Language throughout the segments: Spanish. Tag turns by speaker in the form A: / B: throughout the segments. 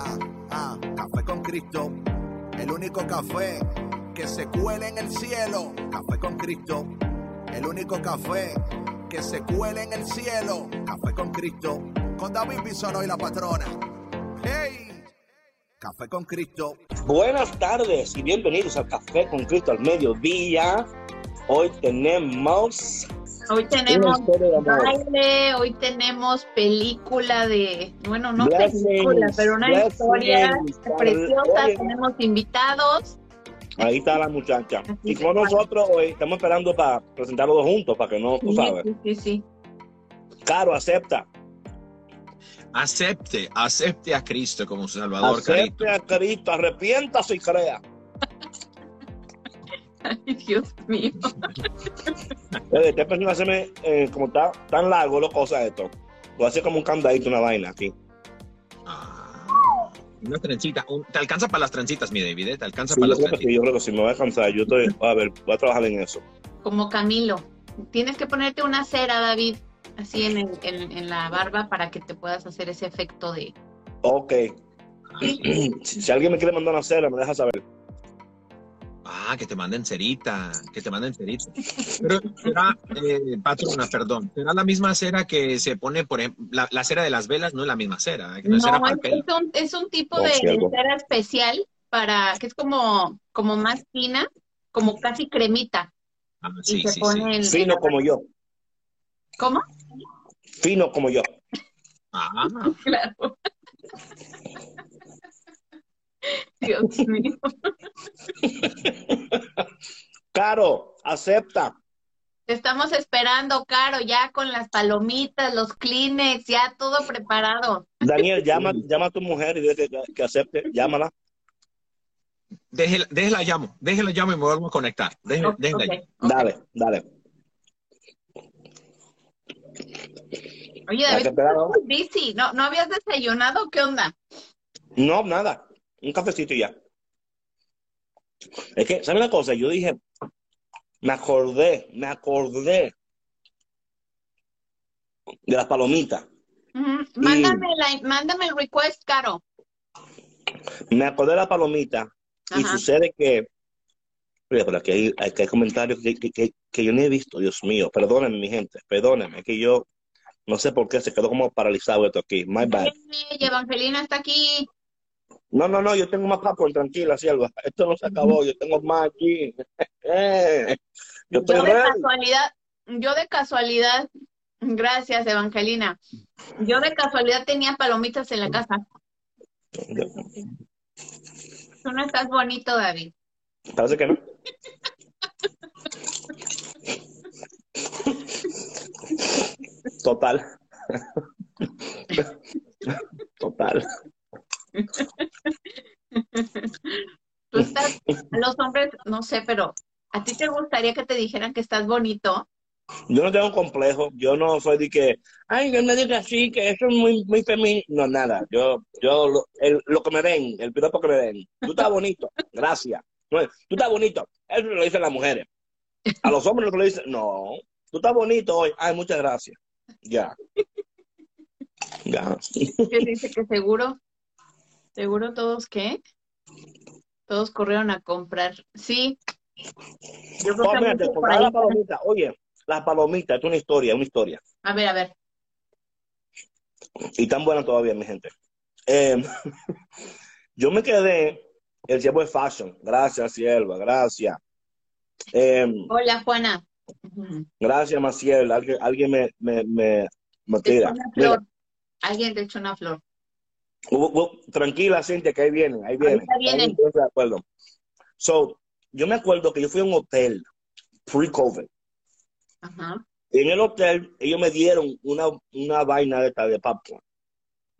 A: Ah, ah, café con Cristo. El único café que se cuele en el cielo. Café con Cristo. El único café que se cuele en el cielo. Café con Cristo. Con David Bisono y la patrona. ¡Hey! Café con Cristo.
B: Buenas tardes y bienvenidos al Café con Cristo al mediodía. Hoy tenemos
C: Hoy tenemos baile, hoy tenemos película de, bueno, no película, pero una historia preciosa.
B: oye.
C: Tenemos invitados.
B: Ahí está la muchacha.
C: Así
B: Y
C: bueno.
B: nosotros hoy estamos esperando para presentarlos juntos, para que no, tú
C: Sí,
B: sabes.
C: sí, sí, sí.
B: Caro, acepta.
D: Acepte, acepte a Cristo como su Salvador, Carito.
B: Acepte a Cristo, arrepiéntase y crea.
C: Ay, Dios mío.
B: Este persona se me, eh, como está tan largo, lo cosa esto. Voy a hacer como un candadito, una vaina aquí.
D: Ah, una trencita. un- te alcanza para las trencitas, mi David, ¿eh? Te alcanza
B: Sí,
D: para las
B: sí,
D: trencitas.
B: yo creo que sí, me voy a cansar. Yo estoy, a ver, voy a trabajar en eso.
C: Como Camilo. Tienes que ponerte una cera, David, así en, el- en, en la barba para que te puedas hacer ese efecto de...
B: Ok. si, si alguien me quiere mandar una cera, me deja saber.
D: Ah, que te manden cerita, que te manden cerita. Pero será, eh, patrona, perdón, será la misma cera que se pone, por ejemplo, la, la cera de las velas no es la misma cera, ¿eh?
C: No,
D: cera para
C: es, un, es un tipo
B: No,
C: de, cera especial para que es como, como más fina, como casi cremita.
D: Ah,
C: y
D: sí,
C: se
D: sí,
C: pone
D: sí.
C: en-
B: Fino como yo.
C: ¿Cómo?
B: Fino como yo.
D: Ah,
C: Claro. Dios mío.
B: Caro, acepta.
C: Te estamos esperando, Caro, ya con las palomitas, los Kleenex, ya todo preparado.
B: Daniel, llama, llama a tu mujer y dile que, que acepte. Llámala.
D: déjela, déjela llamo, déjela llamo y me vuelvo a conectar. Déjela,
C: Ok,
D: déjela
C: ok,
D: llamo.
C: ok.
B: Dale, dale.
C: Oye, David, estás muy busy. ¿No, ¿No habías desayunado? ¿Qué onda?
B: No, nada. Un cafecito y ya. Es que, ¿sabes una cosa? Yo dije, me acordé, me acordé de las palomitas.
C: Ujú. Mándame, la, mándame el request, Caro.
B: Me acordé de las palomitas y sucede que, por aquí hay, que hay comentarios que, que, que- que yo no he visto, Dios mío. Perdónenme, mi gente, perdónenme, que yo no sé por qué se quedó como paralizado esto aquí. My bad.
C: Evangelina está aquí.
B: No, no, no, yo tengo más popcorn, tranquila, sierva. Esto no se acabó, yo tengo más aquí. Eh, yo estoy
C: Yo de
B: ready.
C: casualidad, yo de casualidad, gracias Evangelina. Yo de casualidad tenía palomitas en la casa. Tú no estás bonito, David.
B: Parece que no. Total. Total.
C: Tú estás, los hombres, no sé, pero ¿a ti te gustaría que te dijeran que estás bonito?
B: Yo no tengo complejo, yo no soy de que, ay, que me diga así, que eso es muy, muy femenino. No, nada. Yo, yo, lo, el- lo que me den, el piropo que me den. Tú estás bonito, gracias. Tú estás bonito. Eso lo dicen las mujeres. A los hombres lo dicen, no, tú estás bonito hoy. Ay, muchas gracias. Ya. Ya.
C: Que dice que seguro, seguro todos qué? Todos corrieron a comprar. Sí. Yo creo que por ahí
B: la palomita. Oye, las palomitas, es una historia, una historia.
C: A ver, a ver.
B: Y tan buena todavía, mi gente. Eh, yo me quedé, el siervo de fashion. Gracias, sierva, gracias. Eh,
C: Hola, Juana.
B: Gracias, Maciel. Alguien, alguien me, me, me, me tira.
C: Alguien te echó una flor.
B: Tranquila, Cintia, que ahí vienen, ahí vienen.
C: Vienen.
B: Ahí estoy de acuerdo. So, yo me acuerdo que yo fui a un hotel pre-COVID.
C: Ajá.
B: Y en el hotel, ellos me dieron una, una vaina de de popcorn.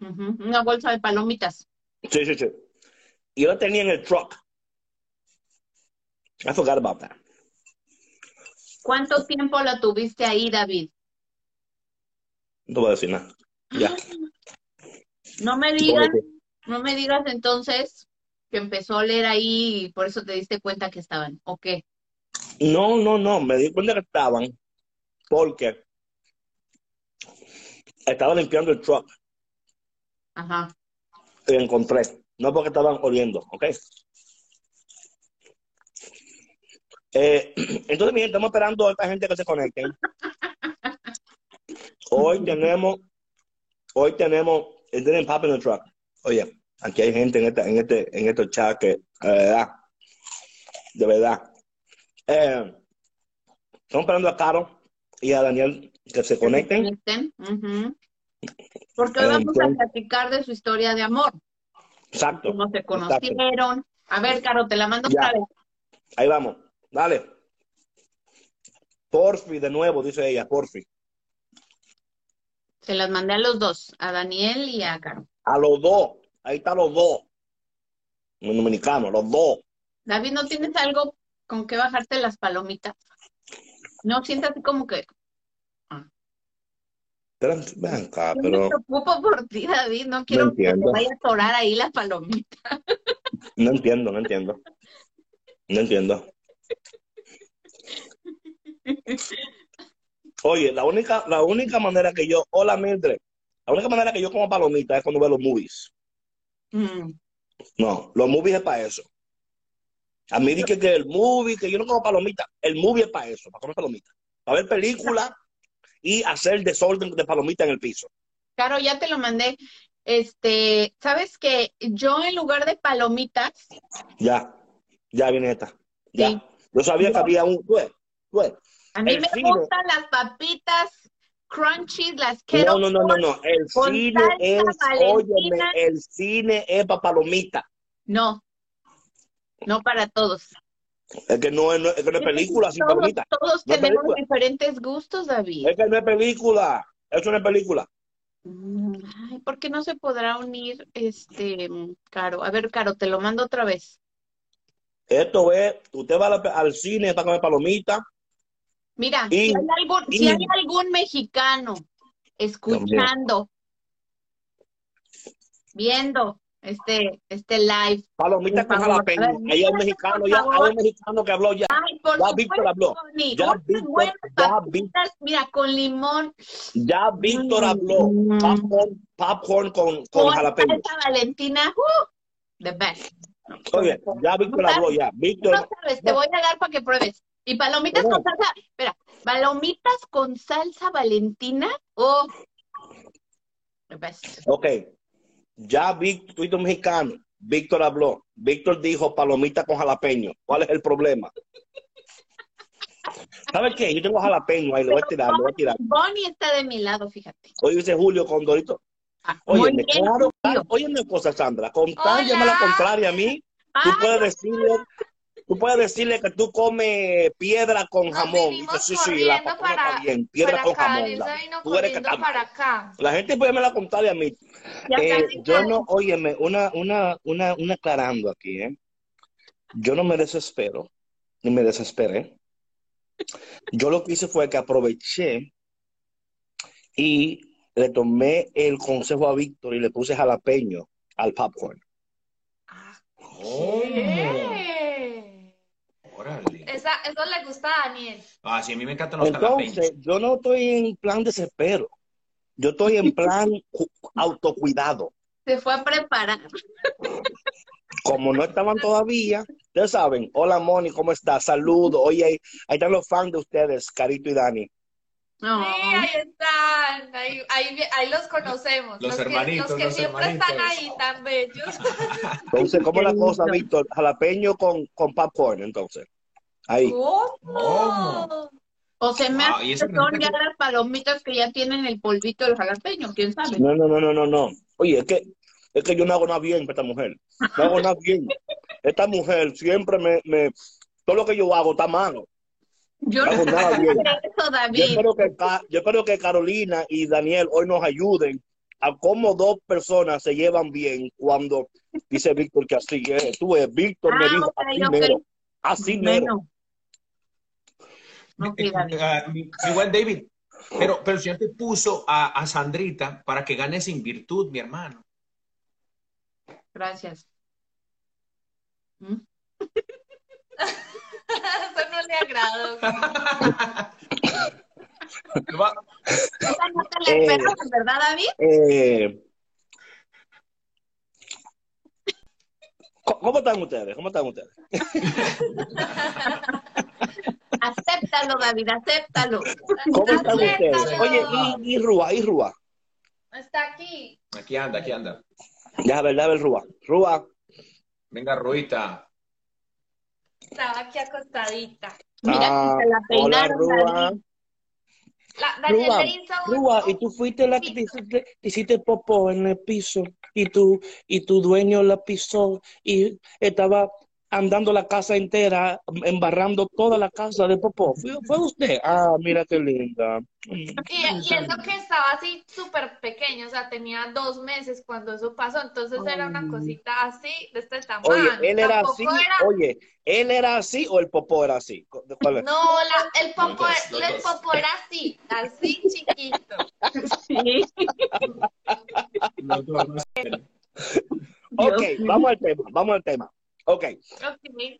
C: Ujú. Una bolsa de palomitas.
B: Sí, sí, sí. Y yo lo tenía en el truck. I forgot about that.
C: ¿Cuánto tiempo lo tuviste ahí, David?
B: No voy a decir nada. Ya.
C: No me digas, no me digas entonces que empezó a oler ahí y por eso te diste cuenta que estaban, ¿o qué?
B: No, no, no. Me di cuenta que estaban porque estaba limpiando el truck
C: Ajá.
B: y encontré. No porque estaban oliendo, ¿ok? Eh, entonces, miren, estamos esperando a esta gente que se conecten. Hoy tenemos, hoy tenemos, it didn't pop in the truck. Oye, aquí hay gente en este, en este, en este chat que, de verdad, de verdad. Eh, estamos esperando a Caro y a Daniel que se conecten.
C: Conecten. Ujú. Porque hoy vamos a platicar de su historia de amor,
B: Exacto.
C: cómo se
B: exacto.
C: conocieron. A ver, Caro, te la mando otra vez.
B: Ahí vamos. Dale. Porfi, de nuevo, dice ella, porfi.
C: Se las mandé a los dos, a Daniel y a Caro.
B: A los dos. Ahí están los dos. Los dominicanos, los dos.
C: David, ¿no tienes algo con que bajarte las palomitas? No sientes así como que
B: Pero, acá,
C: yo me
B: pero
C: preocupo por ti, David, no quiero que te vaya a atorar ahí la palomita.
B: no entiendo, no entiendo. No entiendo. Oye, la única, la única manera que yo, hola Mildred, la única manera que yo como palomita es cuando veo los movies.
C: Mm.
B: No, los movies es para eso. A mí dije que el movie, que yo no como palomita, el movie es para eso, para comer palomita. Para ver películas y hacer desorden de palomita en el piso.
C: Caro, ya te lo mandé. Este, ¿sabes que Yo en lugar de palomitas,
B: Ya, ya viene esta. Ya.
C: Sí.
B: Yo sabía que había un. Tú tú.
C: A mí
B: El
C: me gustan las papitas crunchy, las
B: No,
C: Kettle
B: no, no, no,
C: Corn.
B: no. El cine es, óyeme, el cine es para palomita.
C: No, no para todos.
B: Es que no es, no- es que no es película sin palomita.
C: todos
B: No
C: tenemos
B: película.
C: diferentes gustos, David.
B: Es que no es película. Eso no es película.
C: Mm, Ay, ¿por qué no se podrá unir este Caro? A ver, Caro, te lo mando otra vez.
B: Esto es, usted va a la- al cine para comer palomita.
C: Mira,
B: Y-
C: si hay algún,
B: y-
C: si hay algún mexicano escuchando, viendo este, este live,
B: Palomita con jalapeño. Ahí hay un mexicano, ya hay un mexicano que habló ya.
C: ay, por
B: Ya Víctor habló. Ya Víctor- ya
C: mira, con limón,
B: Ya Víctor habló.
C: Mm.
B: Popcorn, popcorn con, con
C: con
B: jalapeño.
C: Valentina, ¡uh! the best.
B: Oye, ya Víctor habló ya. Víctor,
C: no sabes, te voy a dar para que pruebes. Y palomitas con salsa, espera, palomitas con salsa Valentina, oh, the best.
B: ok. Ya Víctor, mexicano. Víctor habló. Víctor dijo palomita con jalapeño. ¿Cuál es el problema? ¿Sabes qué? Yo tengo jalapeño ahí, lo voy a tirar, lo voy a tirar.
C: Bonnie está de mi lado, fíjate.
B: Hoy dice Julio con Dorito.
C: Ah,
B: Oye,
C: bien,
B: claro, una cosa, Sandra, con tal la contraria a mí, tú puedes decirle, tú puedes decirle que tú comes piedra con jamón.
E: vinimos
B: Dice, sí, sí, la
E: corriendo
B: papaya está
E: para,
B: bien, piedra
E: para
B: con
E: acá,
B: jamón.
E: Daniel
B: la-
E: se vino
B: Tú eres que
E: corriendo
B: está-
E: para acá.
B: La gente puede me la contraria a mí. Eh, yo no, óyeme, una, una, una, una aclarando aquí, ¿eh? Yo no me desespero, ni me desesperé. Yo lo que hice fue que aproveché y le tomé el consejo a Víctor y le puse jalapeño al popcorn.
D: Oh,
E: ¿Qué? Eso le gusta a Daniel.
D: Ah, sí, a mí me encantan los.
B: Entonces, yo no estoy en plan desespero. Yo estoy en plan cu- autocuidado.
C: Se fue a preparar.
B: Como no estaban todavía, ustedes saben, hola Moni, ¿cómo estás? Saludos. Oye, ahí, ahí están los fans de ustedes, Carito y Dani.
E: Sí, ahí están. Ahí, ahí, ahí los conocemos.
D: Los
E: que-
D: hermanitos,
E: los que
D: los
E: siempre
D: hermanitos.
E: están ahí tan bellos.
B: Entonces, ¿cómo la cosa. Víctor? Jalapeño con, con popcorn, entonces. Ahí.
E: ¿Cómo?
C: O se me
D: Ah,
C: hace que son ya las palomitas que ya tienen el polvito del jalapeño, quién sabe.
B: No, no, no, no, no, no. Oye, es que, es que yo no hago nada bien para esta mujer. No hago nada bien. Esta mujer siempre me, me, todo lo que yo hago está malo.
C: Yo
B: No
C: no
B: hago nada bien.
C: eso,
B: Yo
C: David.
B: espero, que, yo espero que Carolina y Daniel hoy nos ayuden a cómo dos personas se llevan bien cuando dice Víctor que así es. Tú ves, Víctor me
C: Ah,
B: dijo
C: ok,
B: así
C: ok.
B: mero. Así mero.
C: Bueno,
D: Eh,
C: David.
D: ah, igual David, pero, pero si ya te puso a, a Sandrita para que gane sin virtud, mi hermano.
C: Gracias. ¿Mm?
E: Eso no le agradó.
D: Va-
C: Esa no te la
B: Eh.
C: ¿verdad, David?
B: Eh, ¿cómo- ¿Cómo están ustedes? ¿Cómo están ustedes?
C: Acéptalo, David, acéptalo.
B: ¿Cómo están ustedes?
E: Acéptalo.
B: Oye, y, y Rúa, y Rúa.
E: Está aquí.
D: Aquí anda, aquí anda.
B: Ya, ver, ya ver, Rúa. Rúa.
D: Venga, Ruita.
E: Estaba aquí acostadita.
C: Mira,
B: Ah,
C: se la
B: hola,
C: peinaron,
B: Rúa.
C: David.
E: La,
B: Rúa,
E: un-
B: Rúa, y tú fuiste la que te hiciste, te hiciste popó en el piso y tu, y tu dueño la pisó y estaba andando la casa entera, embarrando toda la casa de popó. ¿Fue, fue usted? Ah, mira qué linda. Mm.
E: Y, y eso que estaba así súper pequeño, o sea, tenía dos meses cuando eso pasó, entonces era una cosita así, de este tamaño.
B: Oye, él era
E: Tampoco
B: así,
E: era-
B: oye, él era así o el popó era así. ¿Cuál es?
E: No, la- el popo,
D: Los dos, los
E: el popo era así, así chiquito.
C: Sí.
B: Ok, vamos al tema, vamos al tema. Ok,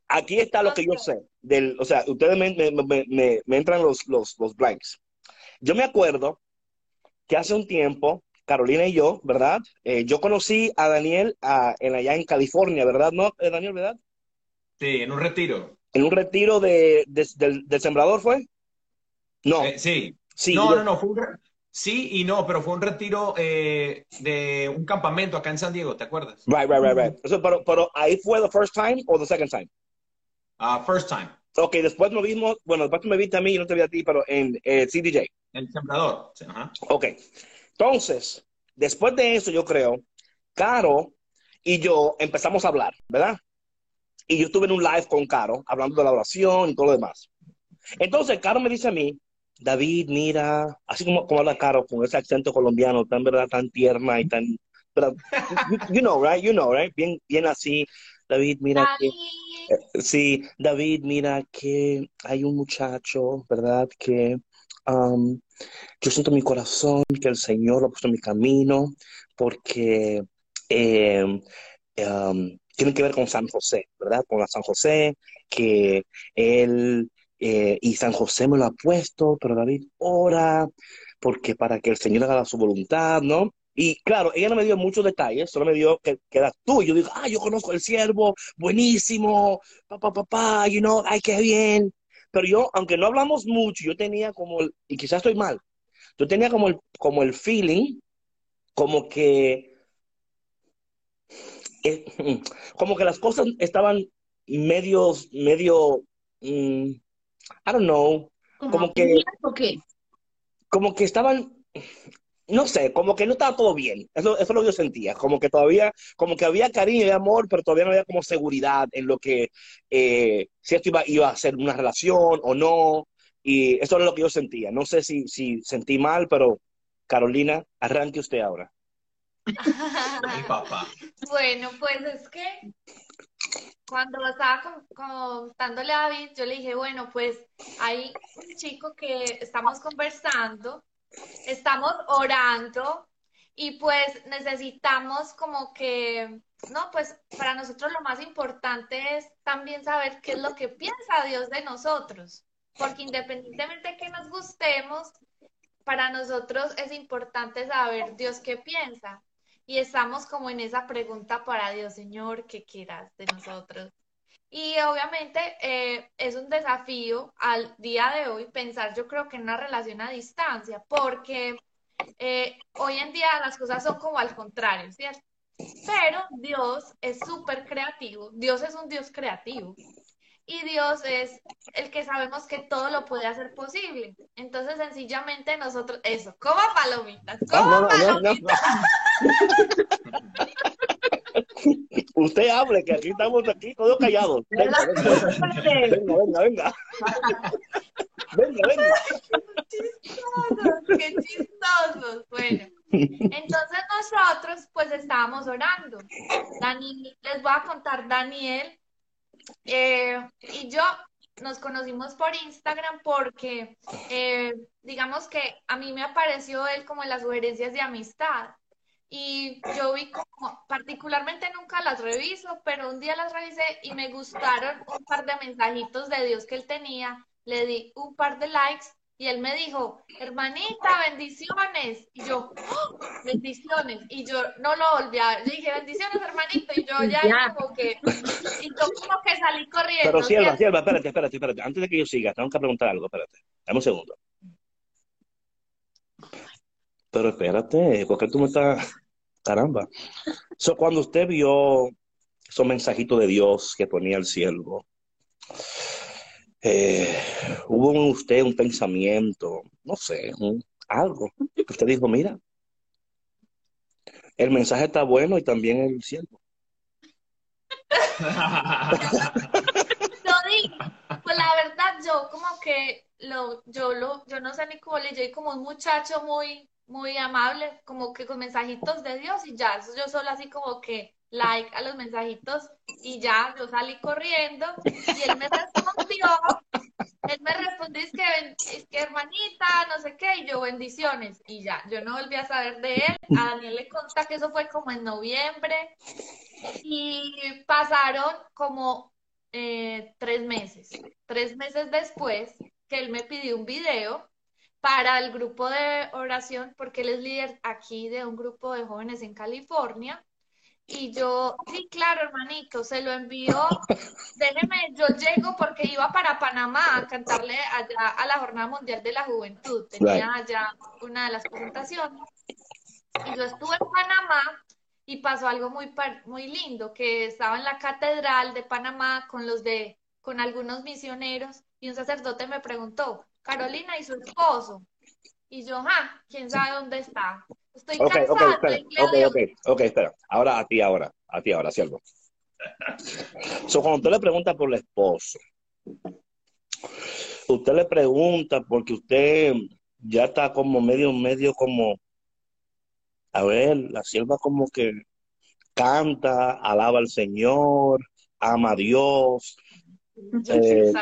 B: aquí está lo que yo sé. Del, o sea, ustedes me, me- me- me- me entran los, los, los blanks. Yo me acuerdo que hace un tiempo, Carolina y yo, ¿verdad? Eh, yo conocí a Daniel ah, en, allá en California, ¿verdad? ¿No, eh, Daniel, verdad?
D: Sí, en un retiro.
B: En un retiro de, de- del, del sembrador, ¿fue? No,
D: Eh, sí.
B: sí.
D: no,
B: yo-
D: no, no, fue un sí y no, pero fue un retiro eh, de un campamento acá en San Diego, ¿te acuerdas?
B: Right, right, right, right. Pero, pero ahí fue the first time o the second time?
D: Ah, first time,
B: Ok, después nos vimos, bueno, después tú me viste a mí y no te vi a ti, pero en eh, CDJ.
D: el sembrador. Sí, ajá.
B: Ok, entonces, después de eso, yo creo, Caro y yo empezamos a hablar, ¿verdad? Y yo estuve en un live con Caro, hablando de la oración y todo lo demás. Entonces, Caro me dice a mí, David, mira, así como, como habla Caro, con ese acento colombiano tan, ¿verdad? Tan tierna y tan, ¿verdad? You, you know, right? You know, right? Bien, bien así. David, mira que...
E: David,
B: Sí, David, mira que hay un muchacho, ¿verdad? Que um, yo siento en mi corazón que el Señor lo ha puesto en mi camino porque eh, um, tiene que ver con San José, ¿verdad? Con la San José, que él eh, y San José me lo ha puesto, pero David ora porque para que el Señor haga su voluntad, ¿no? Y claro, ella no me dio muchos detalles, solo me dio que, que eras tú. Yo digo, ah, yo conozco el siervo, buenísimo, papá, papá, you know, ay, qué bien. Pero yo, aunque no hablamos mucho, yo tenía como, el- y quizás estoy mal, yo tenía como el, como el feeling, como que, eh, como que las cosas estaban medio, medio, mm, I don't know, como que-
C: ¿Tenías o qué?
B: como que estaban, no sé, como que no estaba todo bien. Eso, eso es lo que yo sentía. Como que todavía, como que había cariño y amor, pero todavía no había como seguridad en lo que, eh, si esto iba, iba a ser una relación o no. Y eso es lo que yo sentía. No sé si, si sentí mal, pero Carolina, arranque usted ahora.
D: Mi papá.
E: Bueno, pues es que cuando estaba con- contándole a David, yo le dije, bueno, pues hay un chico que estamos conversando, estamos orando y pues necesitamos como que, no, pues para nosotros lo más importante es también saber qué es lo que piensa Dios de nosotros, porque independientemente de que nos gustemos, para nosotros es importante saber Dios qué piensa. Y estamos como en esa pregunta para Dios, Señor, ¿qué quieras de nosotros? Y obviamente eh, es un desafío al día de hoy pensar, yo creo que en una relación a distancia, porque eh, hoy en día las cosas son como al contrario, ¿cierto? Pero Dios es súper creativo, Dios es un Dios creativo y Dios es el que sabemos que todo lo puede hacer posible. Entonces, sencillamente nosotros, eso, coma palomitas,
B: Ah,
E: coma
B: no, no,
E: palomitas.
B: no. Usted hable, que aquí estamos aquí todos callados. Venga, venga, venga, venga, venga. Venga, venga.
E: chistosos, qué chistosos. Bueno, entonces nosotros pues estábamos orando. Dani, les voy a contar, Daniel eh, y yo nos conocimos por Instagram porque eh, digamos que a mí me apareció él como en las sugerencias de amistad. Y yo vi como, particularmente nunca las reviso, pero un día las revisé y me gustaron un par de mensajitos de Dios que él tenía. Le di un par de likes y él me dijo, hermanita, bendiciones. Y yo, ¡Oh! bendiciones. Y yo no lo volví a Yo dije, bendiciones, hermanito. Y yo ya,
C: Ya.
E: como que, y yo como que salí corriendo.
B: Pero Sierva,
E: ¿cierto?
B: Sierva, espérate, espérate, espérate. Antes de que yo siga, tengo que preguntar algo, espérate. Dame un segundo. Pero espérate, ¿por qué tú me estás... Caramba. So, cuando usted vio esos mensajitos de Dios que ponía el siervo, eh, hubo en usted un pensamiento, no sé, un- algo, que usted dijo, mira, el mensaje está bueno y también el siervo.
E: Yo pues la verdad, yo como que lo, yo lo, yo no sé ni cómo le yo como un muchacho muy, muy amable, como que con mensajitos de Dios y ya, yo solo así como que like a los mensajitos y ya, yo salí corriendo y él me respondió, él me respondió, es que, es que hermanita, no sé qué, y yo bendiciones y ya, yo no volví a saber de él, a Daniel le consta que eso fue como en noviembre y pasaron como eh, tres meses. Tres meses después que él me pidió un video para el grupo de oración, porque él es líder aquí de un grupo de jóvenes en California. Y yo, sí, claro, hermanito, se lo envió. Déjeme, yo llego porque iba para Panamá a cantarle allá a la Jornada Mundial de la Juventud. Tenía allá una de las presentaciones. Y yo estuve en Panamá y pasó algo muy, muy lindo, que estaba en la catedral de Panamá con los de, con algunos misioneros y un sacerdote me preguntó, Carolina y su esposo. Y yo, ah, quién sabe dónde está. Estoy
B: Ok, ok,
E: cansada,
B: espera, ok. Ahora a ti, ahora, a ti, ahora, siervo. So, cuando usted le pregunta por el esposo, usted le pregunta porque usted ya está como medio, medio como, a ver, la sierva como que canta, alaba al Señor, ama a Dios, eh,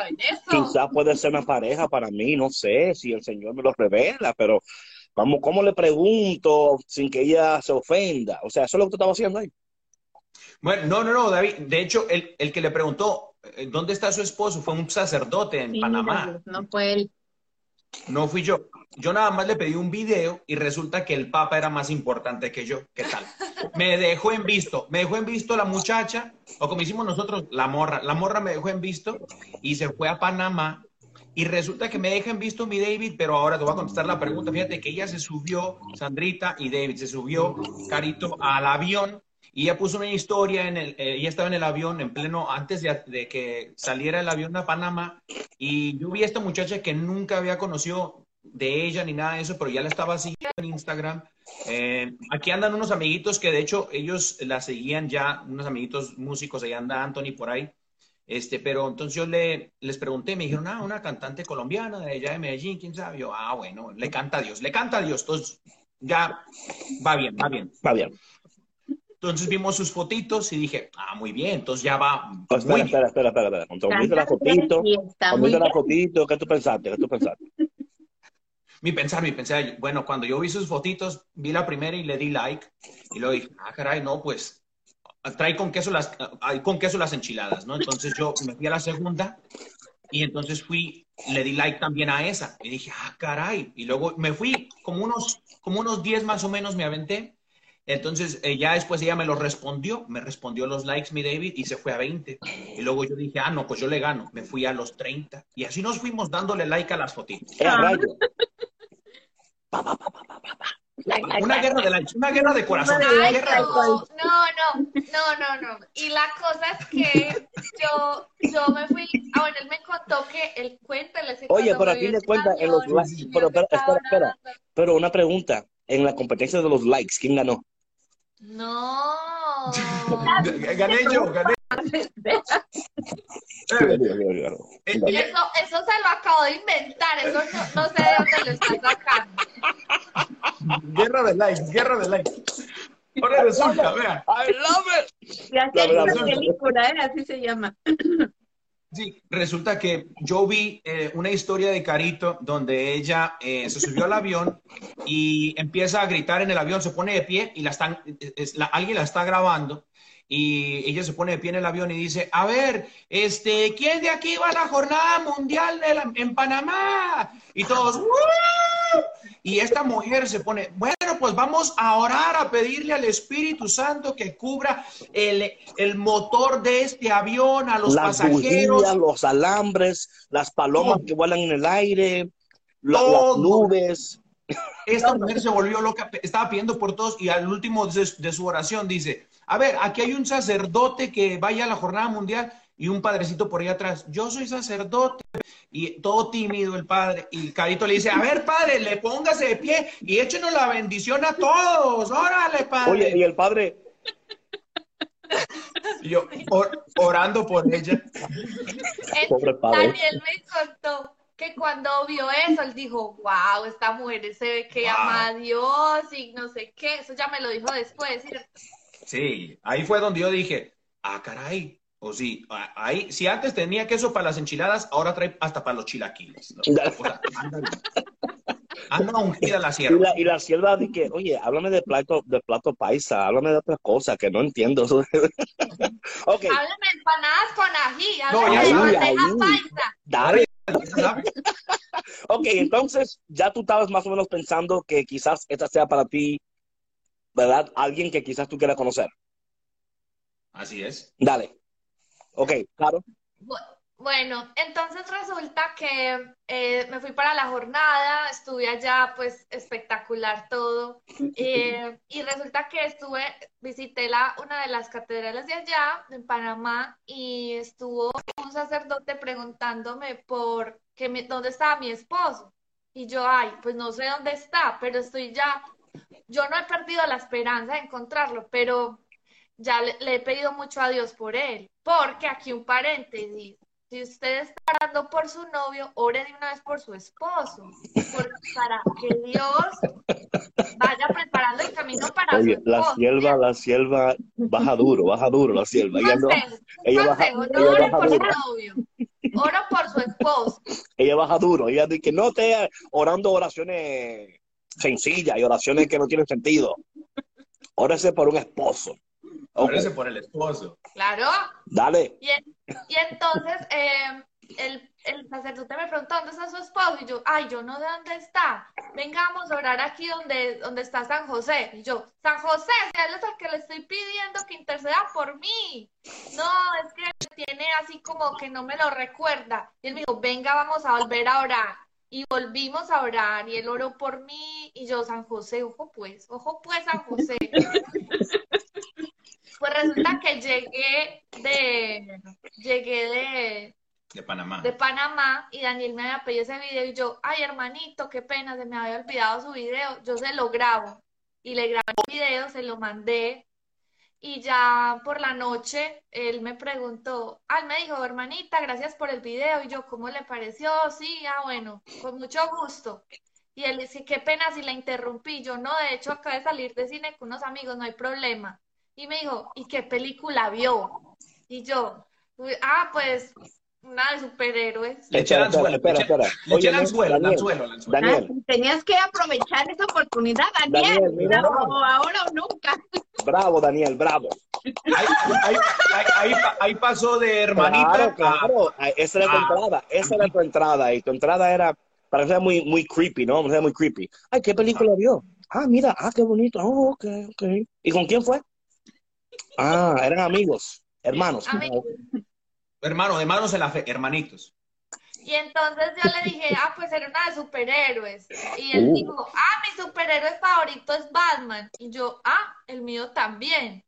B: quizás puede ser una pareja para mí, no sé si el Señor me lo revela, pero vamos, ¿cómo le pregunto sin que ella se ofenda? O sea, eso es lo que tú estabas haciendo ahí.
D: Bueno, no, no, no, David. De hecho, el, el que le preguntó eh, dónde está su esposo fue un sacerdote en
C: Sí,
D: Panamá.
C: No fue él.
D: No fui yo. Yo nada más le pedí un video y resulta que el Papa era más importante que yo. ¿Qué tal? Me dejó en visto. Me dejó en visto la muchacha, o como hicimos nosotros, la morra. La morra me dejó en visto y se fue a Panamá. Y resulta que me deja en visto mi David, pero ahora te voy a contestar la pregunta. Fíjate que ella se subió, Sandrita y David, se subió, Carito, al avión y ella puso una historia en el, eh, ella estaba en el avión en pleno, antes de, de que saliera el avión a Panamá, y yo vi a esta muchacha que nunca había conocido de ella ni nada de eso, pero ya la estaba siguiendo en Instagram. Eh, aquí andan unos amiguitos que de hecho ellos la seguían ya, unos amiguitos músicos, ahí anda Anthony por ahí. Este, pero entonces yo le, les pregunté, me dijeron, ah, una cantante colombiana de allá de Medellín, quién sabe. Yo, ah, bueno, le canta a Dios, le canta a Dios. Entonces, ya va bien, va bien.
B: Va bien.
D: Entonces vimos sus fotitos y dije, ah, muy bien, entonces ya va
B: Oh,
D: muy
B: espera,
D: bien.
B: espera, espera, espera, espera. Cuando viste la fotito, cuando viste la
C: bien.
B: fotito, ¿qué tú pensaste? ¿Qué tú pensaste?
D: Mi pensar, mi pensar, bueno, cuando yo vi sus fotitos, vi la primera y le di like, y luego dije, ah, caray, no, pues, trae con queso las, hay con queso las enchiladas, ¿no? Entonces yo me fui a la segunda, y entonces fui, le di like también a esa, y dije, ah, caray, y luego me fui, como unos, como unos 10 más o menos me aventé, entonces eh, ya después ella me lo respondió, me respondió los likes mi David, y se fue a 20, y luego yo dije, ah, no, pues yo le gano, me fui a los 30, y así nos fuimos dándole like a las fotitos.
B: Eh.
D: Una guerra de likes, una guerra de corazón.
C: Una
D: una guerra de
E: no,
D: corazón.
E: no, no, no, no, no. Y la cosa es que yo, yo me fui, ah, bueno, él me contó que él cuenta, él dice,
B: Oye, pero a fin de
E: en el
B: cuentas, en los likes, pero
E: que
B: espera, espera. Pero una pregunta, en la competencia de los likes, ¿quién ganó?
E: No.
D: Gané yo, gané.
E: Eso, eso se lo acabo de inventar, eso no, no sé de dónde lo está sacando.
D: Guerra de likes, guerra de likes. Ahora resulta, vea.
B: I love it.
C: Y así
B: La
C: película, ¿eh? Así se llama.
D: Sí, resulta que yo vi eh, una historia de Carito donde ella eh, se subió al avión y empieza a gritar en el avión, se pone de pie y la están, es- la- alguien la está grabando y ella se pone de pie en el avión y dice, a ver, este, ¿quién de aquí va a la jornada mundial de la- en Panamá? Y todos, "¡Woo!". Y esta mujer se pone, bueno, pues vamos a orar, a pedirle al Espíritu Santo que cubra el, el motor de este avión, a los
B: Las
D: pasajeros.
B: bujías, los alambres, las palomas que vuelan en el aire, la- las nubes.
D: Esta mujer se volvió loca, estaba pidiendo por todos y al último de, de su oración dice, a ver, aquí hay un sacerdote que vaya a la jornada mundial y un padrecito por ahí atrás, yo soy sacerdote y todo tímido el padre y Carito le dice, a ver padre, le póngase de pie y échenos la bendición a todos, órale padre.
B: Oye, y el padre,
D: Y yo or- orando por ella.
B: Pobre padre.
E: Daniel me contó que cuando vio eso, él dijo, wow, esta mujer se ve que
D: Wow.
E: ama a Dios y no sé qué. Eso ya me lo dijo después. ¿cierto?
D: Sí, ahí fue donde yo dije, ah, caray, o sí, ahí, si antes tenía queso para las enchiladas, ahora trae hasta para los chilaquiles. ¿no? O sea, anda, ungida la
B: y
D: sierva.
B: la, y la sierva dice, oye, háblame de plato, de plato paisa, háblame de otra cosa que no entiendo. ok,
E: Háblame de empanadas con ají,
D: No,
E: háblame
D: ya
E: de
D: sabe,
E: bandeja
B: ahí.
E: paisa.
B: dale.
D: ¿sabes?
B: Ok, entonces ya tú estabas más o menos pensando que quizás esta sea para ti, ¿verdad? Alguien que quizás tú quieras conocer.
D: Así es.
B: Dale. Ok, claro.
E: Bu- Bueno, entonces resulta que eh, me fui para la jornada, estuve allá, pues espectacular todo. Eh, y resulta que estuve, visité la, una de las catedrales de allá, en Panamá, y estuvo un sacerdote preguntándome por que mi- dónde estaba mi esposo. Y yo, ay, pues no sé dónde está, pero estoy ya, yo no he perdido la esperanza de encontrarlo, pero ya le, le he pedido mucho a Dios por él, porque aquí un paréntesis, si usted está orando por su novio, ore de una vez por su esposo, para que Dios vaya preparando el camino para
B: Oye,
E: su
B: la
E: esposo.
B: sierva, la sierva baja duro, baja duro la sierva. Ella, no, ella baja- ella
E: ore
B: baja
E: por su novio, oro por su esposo.
B: ella baja duro. Ella dice que no esté orando oraciones sencillas y oraciones que no tienen sentido. Órese por un esposo.
D: Órese por el esposo.
E: Claro.
B: dale.
E: Y, en- y entonces eh, el, el sacerdote me preguntó dónde está su esposo y yo, ay, yo no sé dónde está. Vengamos a orar aquí donde, donde está San José. Y yo, San José, él es al que le estoy pidiendo que interceda por mí. No, es que tiene así como que no me lo recuerda. Y él me dijo, venga, vamos a volver a orar. Y volvimos a orar y él oró por mí y yo, San José, ojo pues, ojo pues, San José. Pues resulta que llegué de, llegué de,
D: De Panamá.
E: de Panamá y Daniel me había pedido ese video y yo, ay hermanito, qué pena, se me había olvidado su video, yo se lo grabo y le grabé el video, se lo mandé y ya por la noche él me preguntó, ah, me dijo, hermanita, gracias por el video y yo, ¿cómo le pareció? Sí, ah, bueno, con mucho gusto. Y él dice, qué pena si la interrumpí, yo no, de hecho acabo de salir de cine con unos amigos, no hay problema. Y me dijo, ¿y qué película vio? Y yo, "Uy, ah, pues una de superhéroes.
D: Le eché el
B: Espera,
D: anzuelo.
B: espera,
D: le eché-
B: espera.
D: Le eché
B: Oye,
D: el anzuelo, el
B: Daniel,
D: anzuelo, el anzuelo.
B: Daniel,
C: Ah, tenías que aprovechar esa oportunidad, Daniel.
B: Daniel, mira.
C: No, ahora o nunca.
B: bravo, Daniel, bravo.
D: Ahí, ahí- ahí- ahí pa- ahí pasó de hermanita
B: Claro,
D: a-
B: claro. Ah, Esa era tu entrada. Esa era tu entrada. Y tu entrada era para que sea muy, muy creepy, ¿no? Para que sea muy creepy. Ay, ¿qué película vio? Ah, mira, ah, qué bonito. Oh, ok, ok. ¿Y con quién fue? Ah, eran amigos, hermanos.
E: Amigos.
D: Hermano, de manos en la fe, hermanitos.
E: Y entonces yo le dije, ah, pues era una de superhéroes. Y él
B: Uh.
E: dijo, ah, mi superhéroe favorito es Batman. Y yo, ah, el mío también.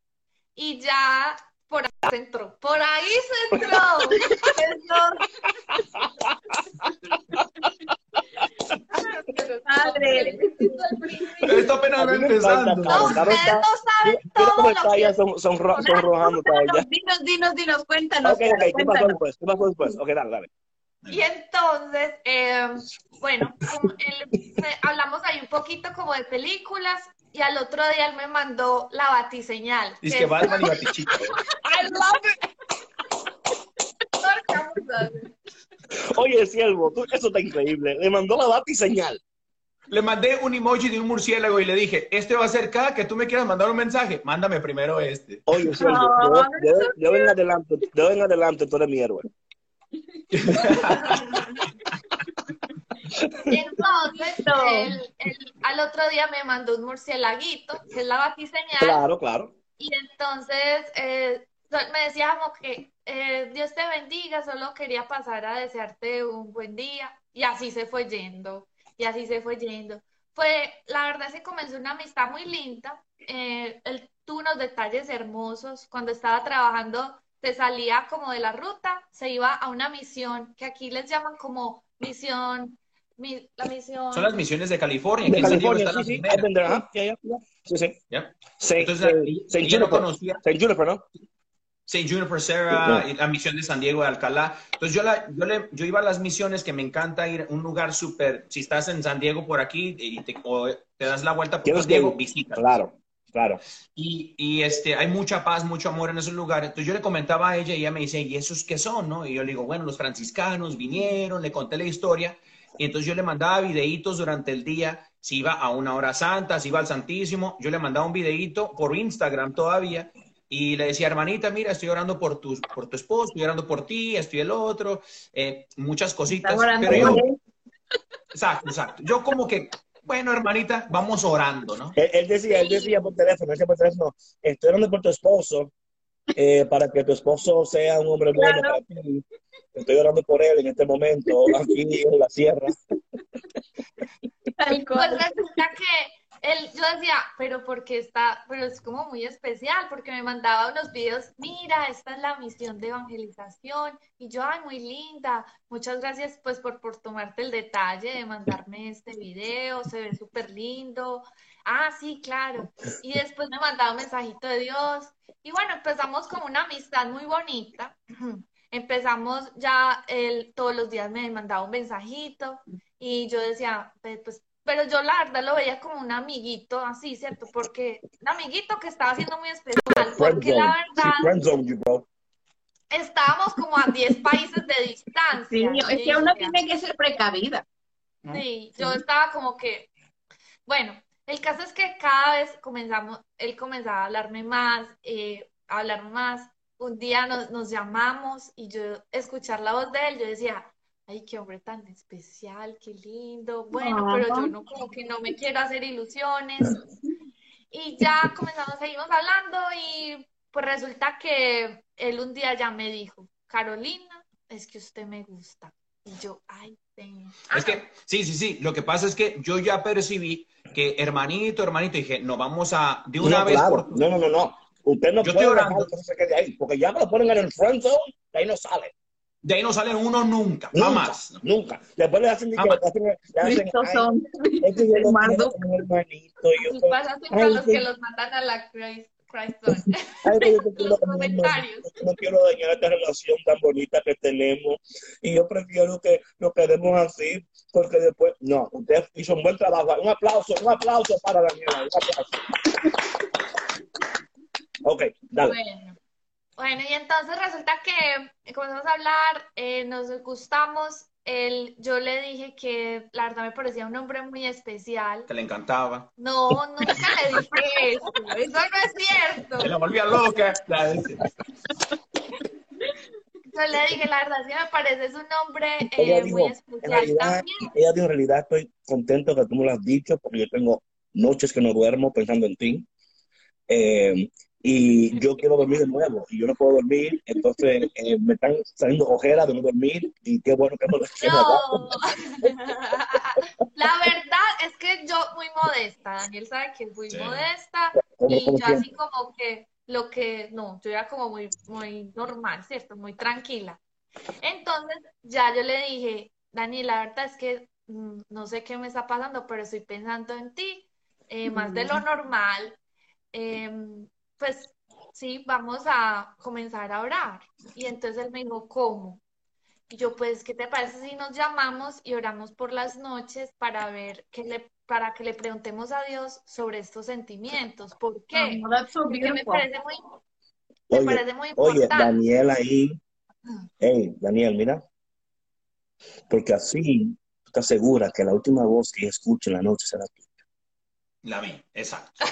E: Y ya por ahí se entró. Por ahí se entró.
C: Madre.
D: Esto apenas va empezando.
E: No, ustedes no saben todo lo
B: está
E: que
B: son, son, ro- sonrojando está ella.
C: Dinos, dinos, dinos, cuéntanos.
B: Ok, ok, ¿qué pasó después? ¿Qué pasó después? Ok, dale, dale.
E: Y entonces, eh, bueno, me- hablamos ahí un poquito como de películas y al otro día él me mandó la batiseñal.
D: Dice
E: que
D: que
E: es-
D: Batman y Batichica.
E: I love it.
B: Oye, siervo, tú, eso está increíble. Le mandó la bati señal.
D: Le mandé un emoji de un murciélago y le dije, este va a ser cada que tú me quieras mandar un mensaje, mándame primero este.
B: Oye, siervo,
C: Oh,
B: de hoy en adelante, de hoy en adelante tú eres mi héroe.
E: Y entonces,
C: No.
E: él- él al otro día me mandó un murcielaguito, que es la batiseñal.
B: Claro, claro.
E: Y entonces eh, me decía como que eh, Dios te bendiga, solo quería pasar a desearte un buen día. Y así se fue yendo, y así se fue yendo. Fue, la verdad se comenzó una amistad muy linda. eh, él tuvo unos detalles hermosos. Cuando estaba trabajando, se salía como de la ruta, se iba a una misión, que aquí les llaman como misión, mi- la misión.
D: Son las misiones de California.
B: De California, sí, sí. been there, ajá. Ya, ya, ya. Sí, sí.
D: ¿Ya? Entonces,
B: Saint
D: y yo no
B: Juniper.
D: conocía
B: Juniper, ¿no?
D: St. Juniper Serra, la misión de San Diego de Alcalá. Entonces yo, la, yo, le, yo iba a las misiones que me encanta ir a un lugar súper, si estás en San Diego por aquí y te, o te das la vuelta por San Diego, visita.
B: Claro, claro.
D: Y, y, este, hay mucha paz, mucho amor en esos lugares. Entonces yo le comentaba a ella y ella me dice, ¿y esos qué son? ¿no? Y yo le digo, bueno, los franciscanos vinieron, le conté la historia. Y entonces yo le mandaba videitos durante el día, si iba a una hora santa, si iba al Santísimo, yo le mandaba un videito por Instagram todavía y le decía, hermanita, mira, estoy orando por tu, por tu esposo, estoy orando por ti, estoy el otro, eh, muchas cositas. Pero yo, exacto, exacto. Yo como que, bueno, hermanita, vamos orando, ¿no?
B: Él, él decía, él decía por teléfono, él decía por teléfono, estoy orando por tu esposo, eh, para que tu esposo sea un hombre bueno para ti. Estoy orando por él en este momento, aquí en la sierra.
C: Tal
E: Pues resulta que él, yo decía, pero porque está, pero es como muy especial, porque me mandaba unos videos, mira, esta es la misión de evangelización, y yo, ay, muy linda, muchas gracias pues por, por tomarte el detalle de mandarme este video, se ve súper lindo, ah, sí, claro, y después me mandaba un mensajito de Dios, y bueno, empezamos como una amistad muy bonita, empezamos ya, él todos los días me mandaba un mensajito, y yo decía, "Pe- pues, pero yo la verdad lo veía como un amiguito así, ¿cierto? Porque un amiguito que estaba siendo muy especial, porque la verdad
B: friendzone you, bro.
E: estábamos como a 10 países de distancia.
C: Sí, es que
E: yo
C: uno tiene que ser precavida.
E: Sí, yo estaba como que, bueno, el caso es que cada vez comenzamos, él comenzaba a hablarme más, eh, a hablarme más. Un día nos, nos llamamos y yo escuchar la voz de él, yo decía, ay, qué hombre tan especial, qué lindo. Bueno, pero yo no, como que no me quiero hacer ilusiones. Y ya comenzamos, seguimos hablando y pues resulta que él un día ya me dijo, Carolina, es que usted me gusta. Y yo, ay, sí.
D: Es que, sí, sí, sí. Lo que pasa es que yo ya percibí que hermanito, hermanito, dije, no vamos a de una
B: no,
D: vez
B: claro.
D: por
B: No, no, no, no. Usted no
D: Yo
B: puede
D: estoy
B: dejar que se quede ahí, porque ya me lo ponen en el friend zone, de ahí no sale.
D: De ahí no sale uno nunca,
B: Nunca,
D: jamás.
B: nunca. Después le hacen,
D: Jamás.
B: le hacen, le hacen,
C: Estos
B: ay,
C: son
B: es que yo no hermanito. Soy-
E: pasas siempre
B: Ay,
E: los
B: sí.
E: que los mandan a la Christ, Christ
B: ay, que yo te quiero
E: Los comentarios.
B: yo no quiero dañar esta relación tan bonita que tenemos. Y yo prefiero que lo quedemos así, porque después, no, usted hizo un buen trabajo. Un aplauso, un aplauso para Daniela. Un aplauso. Ok, dale.
E: Bueno, bueno, y entonces resulta que comenzamos a hablar, eh, nos gustamos. Él, yo le dije que la verdad me parecía un hombre muy especial.
D: Que le encantaba.
E: No, nunca le dije eso. Eso no es cierto.
D: Se la volvía loca. La-
E: Yo le dije, la verdad sí me pareces un hombre eh, muy especial
B: realidad,
E: también.
B: ella dijo, en realidad estoy contento que tú me lo has dicho, porque yo tengo noches que no duermo pensando en ti. Eh, y yo quiero dormir de nuevo, y yo no puedo dormir, entonces eh, me están saliendo ojeras de no dormir, y qué bueno que me lo.
E: No, la verdad es que yo muy modesta, Daniel sabe que es muy
D: Sí.
E: modesta
B: Como-
E: y
B: como
E: yo así como que lo que, no, yo era como muy, muy normal, ¿cierto? Muy tranquila. Entonces ya yo le dije, Daniel, la verdad es que mm, no sé qué me está pasando, pero estoy pensando en ti, eh, más de lo normal. em, pues sí, vamos a comenzar a orar. Y entonces él me dijo, ¿cómo? Y yo, pues, ¿qué te parece si nos llamamos y oramos por las noches para ver qué le, para que le preguntemos a Dios sobre estos sentimientos? ¿Por qué?
C: Oh, so
E: Porque me parece muy, me
B: Oye,
E: parece muy
B: Oye,
E: importante.
B: Daniel ahí. Hey, Daniel, mira. Porque así tú estás segura que la última voz que escuche en la noche será tú.
D: La vi, exacto.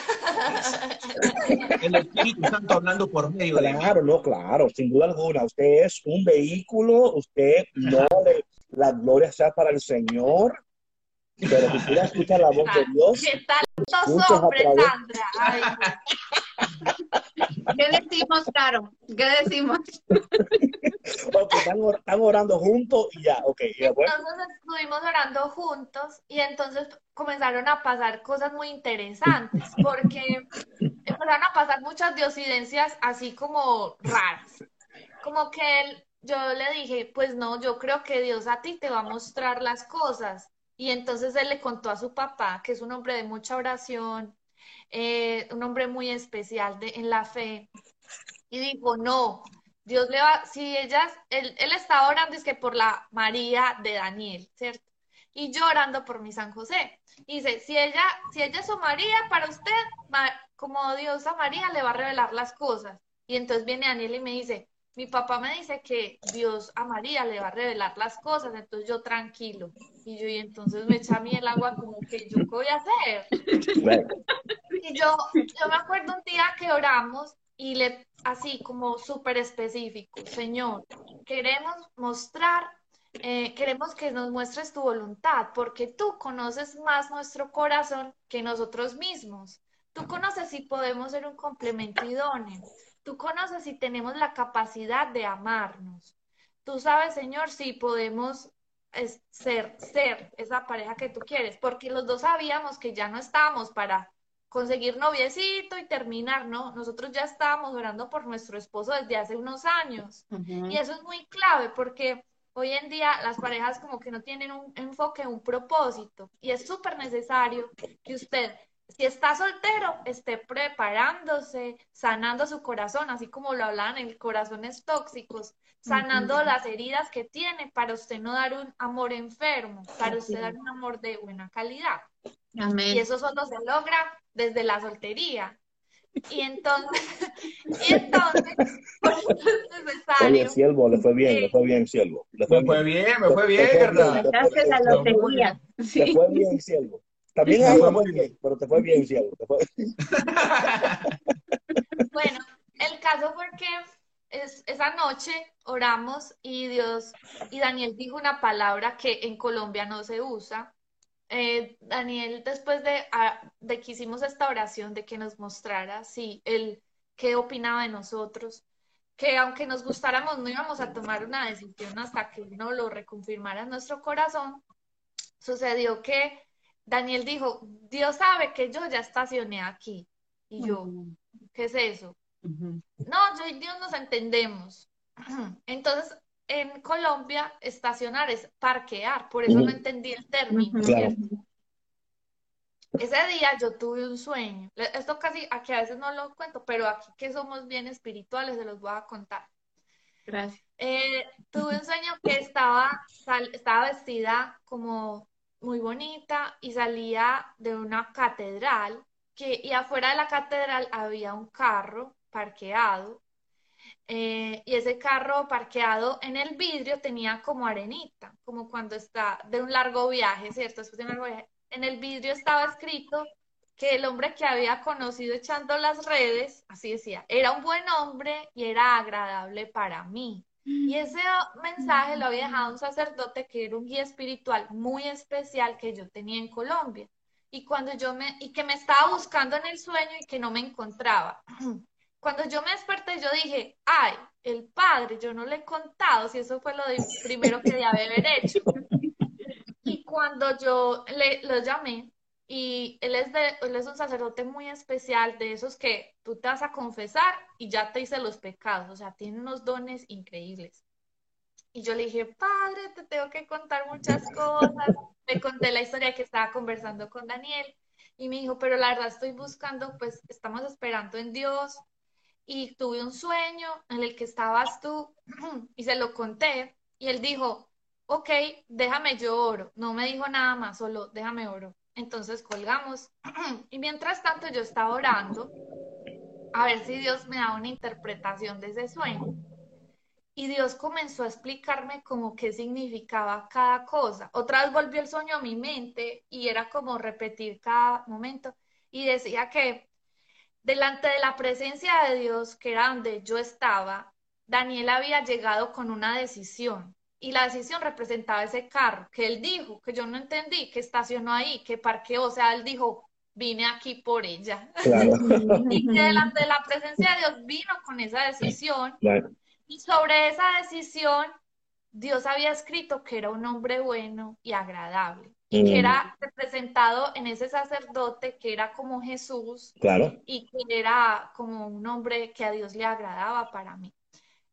D: El Espíritu Santo hablando por medio de mí.
B: Claro, no, claro, sin duda alguna. Usted es un vehículo, usted no le, la gloria sea para el Señor, pero si quiere escuchar la voz de Dios,
E: ¿Qué tal los hombres,
B: través-
E: Sandra? Ay,
C: ¿Qué decimos, Caro? ¿Qué decimos?
B: están, or- están orando juntos y ya, ok,
E: Entonces estuvimos orando juntos y entonces comenzaron a pasar cosas muy interesantes porque empezaron a pasar muchas diosidencias así como raras. Como que él, yo le dije, pues no, yo creo que Dios a ti te va a mostrar las cosas. Y entonces él le contó a su papá, que es un hombre de mucha oración, eh, un hombre muy especial de, en la fe, y dijo, no, Dios le va, si ellas, él, él estaba orando es que por la María de Daniel, ¿cierto? Y yo orando por mi San José. Y dice, si ella, si ella es su María, para usted, ma- como Dios a María le va a revelar las cosas. Y entonces viene Daniel y me dice, mi papá me dice que Dios a María le va a revelar las cosas, entonces yo tranquilo. Y yo, y entonces me echa a mí el agua como que yo, ¿qué voy a hacer? Y yo, yo me acuerdo un día que oramos y le, así como súper específico, Señor, queremos mostrar, eh, queremos que nos muestres tu voluntad, porque tú conoces más nuestro corazón que nosotros mismos. Tú conoces si podemos ser un complemento idóneo. Tú conoces si tenemos la capacidad de amarnos. Tú sabes, Señor, si podemos ser, ser esa pareja que tú quieres, porque los dos sabíamos que ya no estábamos para conseguir noviecito y terminar, ¿no? Nosotros ya estábamos orando por nuestro esposo desde hace unos años. Y eso es muy clave porque hoy en día las parejas como que no tienen un enfoque, un propósito. Y es súper necesario que usted, si está soltero, esté preparándose, sanando su corazón, así como lo hablaban en corazones tóxicos, sanando las heridas que tiene para usted no dar un amor enfermo, para usted dar un amor de buena calidad. Y eso solo se logra desde la soltería. Y entonces, y entonces, por eso es
B: oye,
E: necesario.
B: siervo, le fue bien, le fue bien, siervo. Le fue
D: Me fue
B: bien.
D: bien, me fue bien, ¿verdad?
B: bien,
C: Sacaste la lotería.
B: Te fue bien, siervo. También a
D: fue
B: bien, pero te fue bien, siervo. Te fue-
E: Bueno, el caso fue que es, esa noche oramos y Dios, y Daniel dijo una palabra que en Colombia no se usa. Eh, Daniel, después de, ah, de que hicimos esta oración, de que nos mostrara si él qué opinaba de nosotros, que aunque nos gustáramos, no íbamos a tomar una decisión hasta que no lo reconfirmara en nuestro corazón, sucedió que Daniel dijo, Dios sabe que yo ya estacioné aquí. Y yo, ¿qué es eso? No, yo y Dios nos entendemos. Entonces, en Colombia, estacionar es parquear, por eso no entendí el término.
B: Claro.
E: Ese día yo tuve un sueño. Esto casi, aquí a veces no lo cuento, pero aquí que somos bien espirituales, se los voy a contar.
C: Gracias.
E: Eh, tuve un sueño que estaba, sal- estaba vestida como muy bonita y salía de una catedral que, y afuera de la catedral había un carro parqueado eh, y ese carro parqueado en el vidrio tenía como arenita, como cuando está de un largo viaje, ¿cierto? Después de un largo viaje. En el vidrio estaba escrito que el hombre que había conocido echando las redes, así decía, era un buen hombre y era agradable para mí. Y ese mensaje lo había dejado un sacerdote que era un guía espiritual muy especial que yo tenía en Colombia. Y cuando yo me, y que me estaba buscando en el sueño y que no me encontraba. Cuando yo me desperté, yo dije, ay, el padre, yo no le he contado si eso fue lo de- primero que debí haber hecho. Y cuando yo le, lo llamé, y él es, de, él es un sacerdote muy especial, de esos que tú te vas a confesar y ya te hice los pecados, o sea, tiene unos dones increíbles. Y yo le dije, padre, te tengo que contar muchas cosas. Le conté la historia que estaba conversando con Daniel. Y me dijo, pero la verdad estoy buscando, pues estamos esperando en Dios y tuve un sueño en el que estabas tú y se lo conté y él dijo, ok, déjame yo oro. No me dijo nada más, solo déjame oro. Entonces colgamos y mientras tanto yo estaba orando a ver si Dios me da una interpretación de ese sueño. Y Dios comenzó a explicarme como qué significaba cada cosa. Otra vez volvió el sueño a mi mente y era como repetir cada momento. Y decía que delante de la presencia de Dios, que era donde yo estaba, Daniel había llegado con una decisión. Y la decisión representaba ese carro que él dijo, que yo no entendí, que estacionó ahí, que parqueó. O sea, él dijo, vine aquí por ella. y que delante de la presencia de Dios vino con esa decisión. Y sobre esa decisión, Dios había escrito que era un hombre bueno y agradable. Que era representado en ese sacerdote que era como Jesús.
B: Claro.
E: Y que era como un hombre que a Dios le agradaba para mí.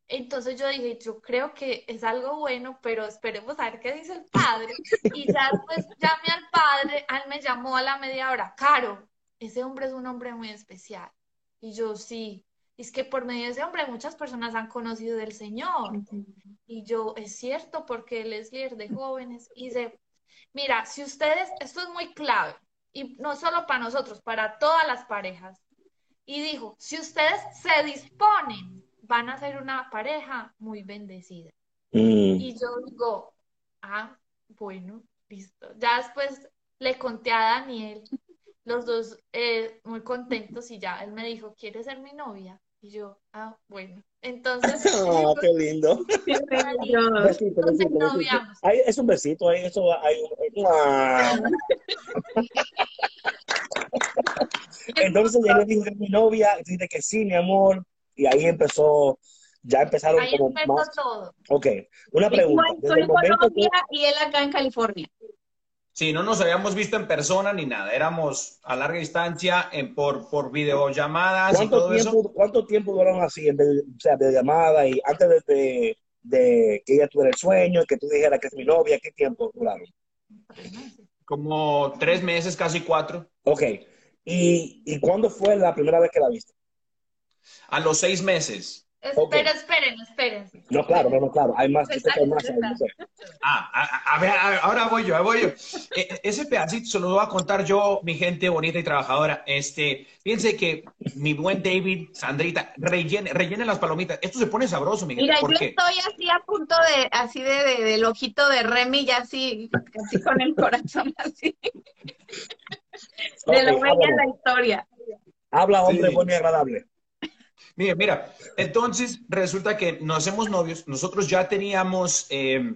E: Entonces yo dije, yo creo que es algo bueno, pero esperemos a ver qué dice el padre. Y ya después llamé al padre, él me llamó a la media hora, Caro, ese hombre es un hombre muy especial. Y yo sí, es que por medio de ese hombre muchas personas han conocido del Señor. Y yo, es cierto, porque él es líder de jóvenes. Y dice, mira, si ustedes, esto es muy clave, y no solo para nosotros, para todas las parejas. Y dijo, si ustedes se disponen, van a ser una pareja muy bendecida.
B: Mm.
E: Y yo digo, ah, bueno, listo. Ya después le conté a Daniel, los dos eh, muy contentos y ya él me dijo, ¿quieres ser mi novia? Y yo, ah, bueno. Entonces.
B: Ah, qué lindo. besito, besito, besito. Ahí, es un besito, ahí eso hay un. Entonces ella le dijo que es mi novia, dice que sí, mi amor, y ahí empezó, ya empezaron
E: ahí
B: como
E: empezó
B: más.
E: todo.
B: Ok, una pregunta.
C: Igual,
B: el
C: en
B: momento que-
C: Colombia y él acá en California.
D: Sí, no nos habíamos visto en persona ni nada. Éramos a larga distancia en, por, por videollamadas y
B: ¿Cuánto
D: todo eso.
B: ¿Cuánto tiempo duraron así, en vez- o sea, de llamada y antes de, de, de que ella tuviera el sueño, que tú dijeras que es mi novia, qué tiempo duraron?
D: Como tres meses, casi cuatro.
B: Ok, ¿y, y cuándo fue la primera vez que la viste?
D: A los seis meses.
E: Esperen, esperen.
B: No, claro, no, no, claro, hay más, que hay más yo sé.
D: Ah, a, a ver, a- ahora voy yo, voy yo. E- e- ese pedacito se lo voy a contar yo, mi gente bonita y trabajadora. Este, fíjense que mi buen David, Sandrita, rellene, rellene las palomitas. Esto se pone sabroso, mi gente,
C: Mira, yo estoy así a punto de, así de, de- del ojito de Remy, ya así, así con el corazón así, de lo
B: Ok,
C: bella la historia.
B: Habla, hombre,
D: Sí.
B: bueno y agradable.
D: Mira, mira, entonces resulta que nos hacemos novios, nosotros ya teníamos, eh,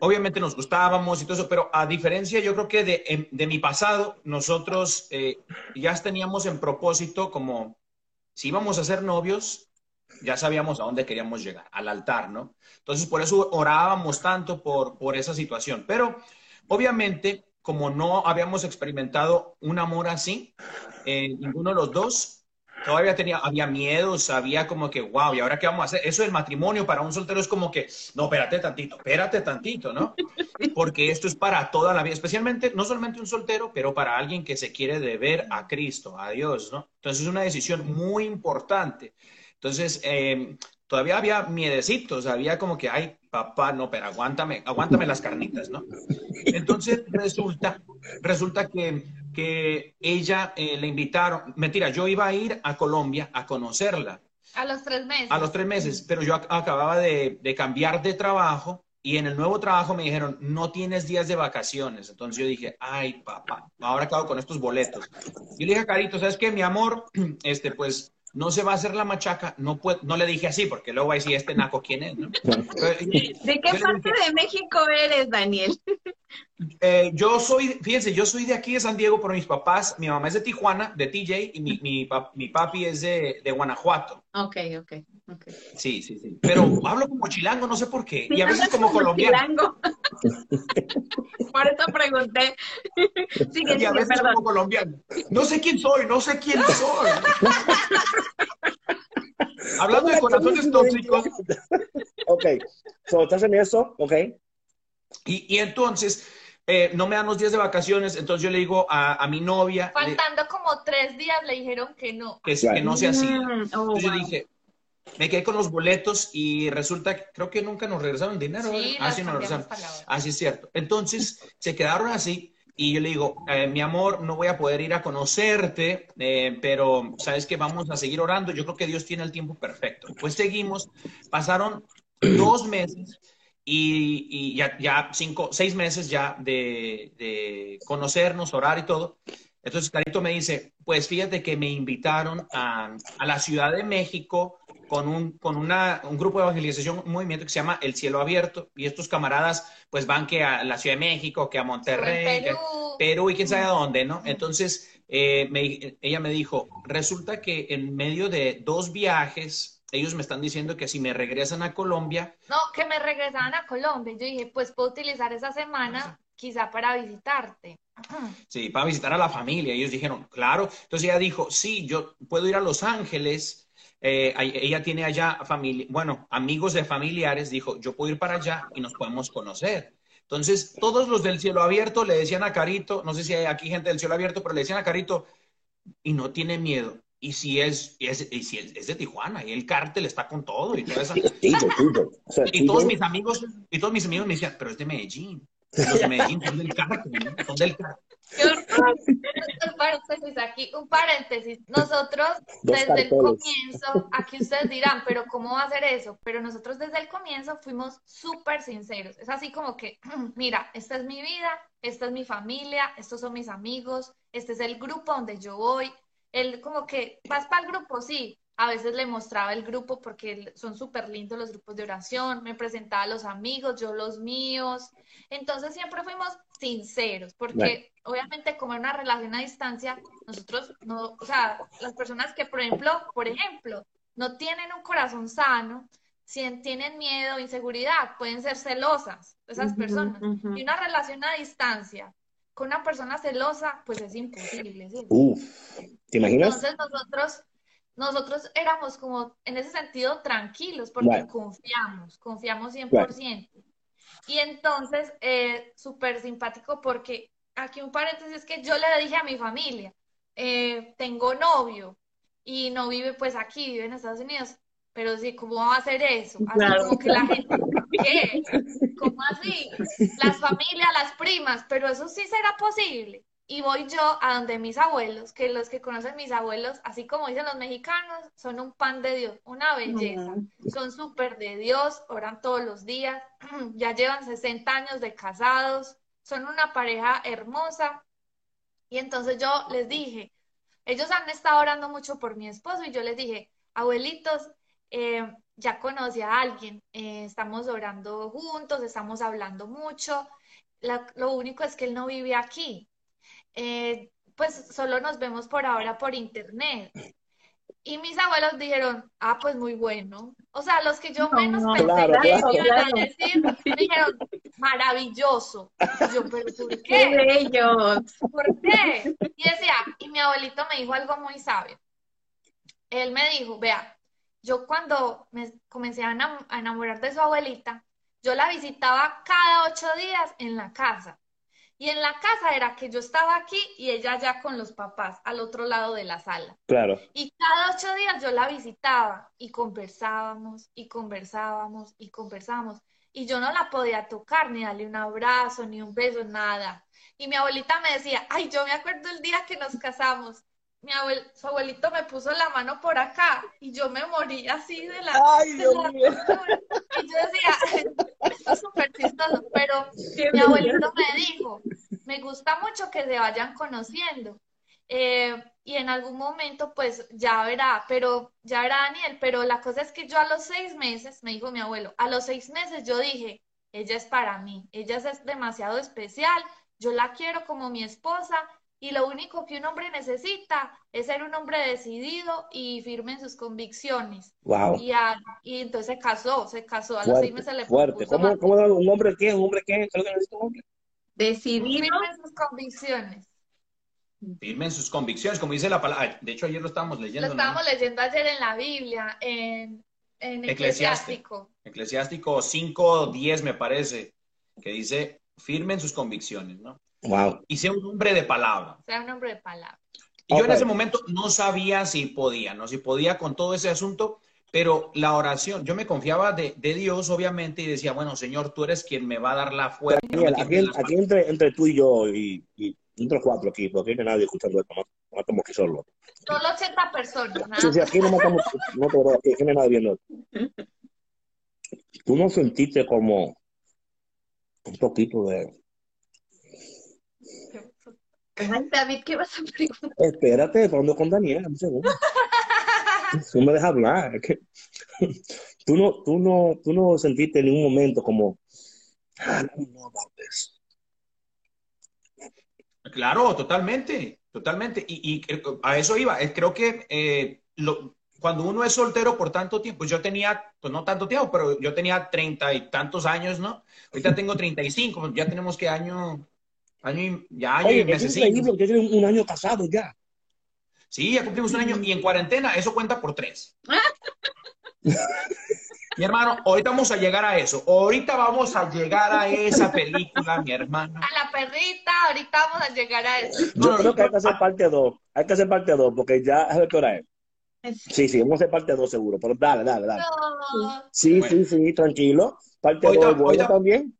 D: obviamente nos gustábamos y todo eso, pero a diferencia yo creo que de, em- de mi pasado, nosotros eh, ya teníamos en propósito como, si íbamos a ser novios, ya sabíamos a dónde queríamos llegar, al altar, ¿no? Entonces por eso orábamos tanto por, por esa situación, pero obviamente como no habíamos experimentado un amor así, eh, ninguno de los dos, todavía tenía, había miedos, había como que, wow, ¿y ahora qué vamos a hacer? Eso del matrimonio para un soltero es como que, no, espérate tantito, espérate tantito, ¿no? Porque esto es para toda la vida, especialmente, no solamente un soltero, pero para alguien que se quiere deber a Cristo, a Dios, ¿no? Entonces es una decisión muy importante. Entonces, eh, todavía había miedecitos, había como que, ay, papá, no, pero aguántame, aguántame las carnitas, ¿no? Entonces resulta, resulta que, que ella eh, le invitaron, mentira, yo iba a ir a Colombia a conocerla
E: A los tres meses.
D: a los tres meses, pero yo ac- acababa de, de cambiar de trabajo y en el nuevo trabajo me dijeron, no tienes días de vacaciones. Entonces yo dije, ay, papá, ahora acabo con estos boletos. Yo le dije a Carito, ¿sabes qué? Mi amor, este, pues no se va a hacer la machaca. No, puedo, no le dije así, porque luego va a decir, este naco, ¿quién es? no?
C: ¿De qué parte
D: dije,
C: de México eres, Daniel?
D: eh, yo soy, fíjense, yo soy de aquí de San Diego, pero mis papás, mi mamá es de Tijuana, de TJ, y mi, mi, pap- mi papi es de, de Guanajuato.
C: Ok, ok, ok.
D: Sí, sí, sí. Pero hablo como chilango, no sé por qué. Y a veces como colombiano.
C: Chilango. Por eso pregunté. Sigue,
D: Y a veces
C: perdón.
D: como colombiano. No sé quién soy, no sé quién soy. Hablando de corazones tóxicos,
B: Ok, so, estás en eso, ok.
D: Y, y entonces, eh, no me dan los días de vacaciones, entonces yo le digo a, a mi novia le-
E: Faltando como tres días le dijeron que no.
D: que,
B: Claro.
D: que no sea así.
C: Mm, oh,
D: Entonces yo
C: wow.
D: dije, me quedé con los boletos y resulta que creo que nunca nos regresaron dinero.
E: Sí,
D: ¿verdad? Ah, nos regresaron. Así es cierto. Entonces se quedaron así y yo le digo, eh, mi amor, no voy a poder ir a conocerte, eh, pero sabes que vamos a seguir orando. Yo creo que Dios tiene el tiempo perfecto. Pues seguimos, pasaron dos meses y, y ya, ya cinco, seis meses ya de, de conocernos, orar y todo. Entonces Carito me dice, pues fíjate que me invitaron a, a la Ciudad de México con, un, con una, un grupo de evangelización, un movimiento que se llama El Cielo Abierto, y estos camaradas pues van que a la Ciudad de México, que a Monterrey,
E: En
D: que-
E: Perú.
D: Perú y quién sabe a dónde, ¿no? Entonces, eh, me- ella me dijo, resulta que en medio de dos viajes, ellos me están diciendo que si me regresan a Colombia,
E: No, que me regresaban a Colombia. Yo dije, pues puedo utilizar esa semana quizá para visitarte.
D: Sí, para visitar a la familia. Ellos dijeron, claro. Entonces ella dijo, sí, yo puedo ir a Los Ángeles. Eh, ella tiene allá familia, bueno, amigos de familiares. Dijo, yo puedo ir para allá y nos podemos conocer. Entonces, todos los del cielo abierto le decían a Carito, no sé si hay aquí gente del cielo abierto, pero le decían a Carito, y no tiene miedo. Y si es, y es, y si es, es de Tijuana, y el cártel está con todo y.
B: O sea,
D: Y todos mis amigos, y todos mis amigos me decían, pero es de Medellín. Los de Medellín son del cártel. Son del cártel.
E: Un paréntesis aquí, un paréntesis. Nosotros
B: Dos
E: desde el comienzo, aquí ustedes dirán, pero ¿cómo va a ser eso? Pero nosotros desde el comienzo fuimos súper sinceros. Es así como que, mira, esta es mi vida, esta es mi familia, estos son mis amigos, este es el grupo donde yo voy. Él como que, ¿vas para el grupo? Sí. A veces le mostraba el grupo porque son súper lindos los grupos de oración, me presentaba a los amigos, yo los míos. Entonces siempre fuimos sinceros, porque
B: Bueno.
E: obviamente como en una relación a distancia, nosotros no, o sea, las personas que, por ejemplo, por ejemplo, no tienen un corazón sano, si tienen miedo, inseguridad, pueden ser celosas esas personas. Y una relación a distancia con una persona celosa, pues es imposible, ¿sí?
B: Uf, ¿te imaginas?
E: Entonces nosotros, nosotros éramos como en ese sentido tranquilos porque
B: Right.
E: confiamos, confiamos 100%. Y entonces, eh, súper simpático porque aquí un paréntesis es que yo le dije a mi familia, eh, tengo novio y no vive pues aquí, vive en Estados Unidos. Pero sí, ¿cómo va a hacer eso? Así
C: Claro.
E: como que la gente, ¿qué? ¿Cómo así? Las familias, las primas, pero eso sí será posible. Y voy yo a donde mis abuelos, que los que conocen mis abuelos, así como dicen los mexicanos, son un pan de Dios, una belleza. Son súper de Dios, oran todos los días, ya llevan 60 años de casados, son una pareja hermosa. Y entonces yo les dije, ellos han estado orando mucho por mi esposo y yo les dije, abuelitos, eh, ya conocí a alguien, eh, estamos orando juntos, estamos hablando mucho. La- lo único es que él no vive aquí. Eh, pues solo nos vemos por ahora por internet. Y mis abuelos dijeron, ah, pues muy bueno. O sea, los que yo
C: No,
E: menos
C: no,
E: pensé
B: claro,
E: que
B: claro.
E: iban a decir, me dijeron, maravilloso. Y yo, pero ¿por
C: ¡Qué
E: qué?
C: bellos!
E: ¿Por qué? Y decía, y mi abuelito me dijo algo muy sabio. Él me dijo, vea, yo cuando me comencé a enamorar de su abuelita, yo la visitaba cada ocho días en la casa. Y en la casa era que yo estaba aquí y ella allá con los papás, al otro lado de la sala.
B: Claro.
E: Y cada ocho días yo la visitaba y conversábamos y conversábamos y conversábamos. Y yo no la podía tocar, ni darle un abrazo, ni un beso, nada. Y mi abuelita me decía, ay, yo me acuerdo el día que nos casamos. Mi abuel, su abuelito me puso la mano por acá y yo me morí así de la,
B: Ay,
E: de
B: Dios
E: la
B: mío.
E: Y yo decía, esto es súper chistoso, pero
C: ¡Qué
E: mi abuelito me dijo, me gusta mucho que se vayan conociendo. Eh, y en algún momento, pues ya verá, pero ya verá Daniel, pero la cosa es que yo a los seis meses, me dijo mi abuelo, a los seis meses yo dije, ella es para mí, ella es demasiado especial, yo la quiero como mi esposa y lo único que un hombre necesita es ser un hombre decidido y firme en sus convicciones.
B: Wow.
E: Y, a- y entonces se casó, se casó, a los seis
B: Fuerte,
E: meses le
B: fuerte.
E: propuso
B: ¿Cómo, cómo un hombre qué? ¿Un hombre qué? ¿Qué es lo que necesita un hombre?
C: Decidido.
E: firme en sus convicciones.
D: Firme en sus convicciones, como dice la palabra. De hecho, ayer lo estábamos
E: Lo
D: leyendo, ¿no?
E: estábamos leyendo ayer en la Biblia, en, en
D: Eclesiástico.
E: Eclesiástico.
D: Eclesiástico 5.10 me parece, que dice, firme en sus convicciones, ¿no?
B: Wow.
D: Y sea un hombre de palabra.
E: Sea un hombre de palabra.
D: Y yo en ese momento no sabía si podía, ¿no? Si podía con todo ese asunto, pero la oración, yo me confiaba de, de Dios, obviamente, y decía, bueno, Señor, tú eres quien me va a dar la fuerza.
B: Daniel, aquí, entre, entre tú y yo y, y entre los cuatro aquí, porque aquí no hay nadie escuchando esto, no, no estamos aquí solos.
E: Solo 80 personas, nada
B: Sí, sí, aquí no matamos, no te veo, aquí, aquí no hay nadie viendo. ¿Tú no sentiste como un poquito de...
C: Ay, David, ¿qué vas a preguntar?
B: Espérate, hablando con Daniel, un segundo. Tú me dejas hablar. es que- Tú no, tú no, tú no sentiste en ningún momento como, ah, this.
D: Claro, totalmente, totalmente. Y, y creo- a eso iba. Eh, Creo que eh, lo- cuando uno es soltero por tanto tiempo, yo tenía, pues no tanto tiempo, pero yo tenía treinta y tantos años, ¿no? Ahorita tengo treinta y cinco, ya tenemos que año, año y, ya año
B: Oye,
D: y
B: es
D: meses.
B: increíble, ya tienen un año casado ya.
D: Sí, ya cumplimos un año y en cuarentena eso cuenta por tres. Mi hermano, ahorita vamos a llegar a eso. Ahorita vamos a llegar a esa película, mi hermano.
E: A la perrita, ahorita vamos a llegar a eso.
B: Yo
D: No,
B: creo que hay que hacer parte 2. Hay que hacer parte 2 porque ya a ver qué hora es.
C: Es-
B: Sí, sí, vamos a hacer parte 2 seguro, pero dale, dale, dale.
E: No.
B: Sí,
D: Bueno.
B: sí, sí, tranquilo. Parte 2
D: Ahorita-
B: es buena
D: ahorita-
B: también.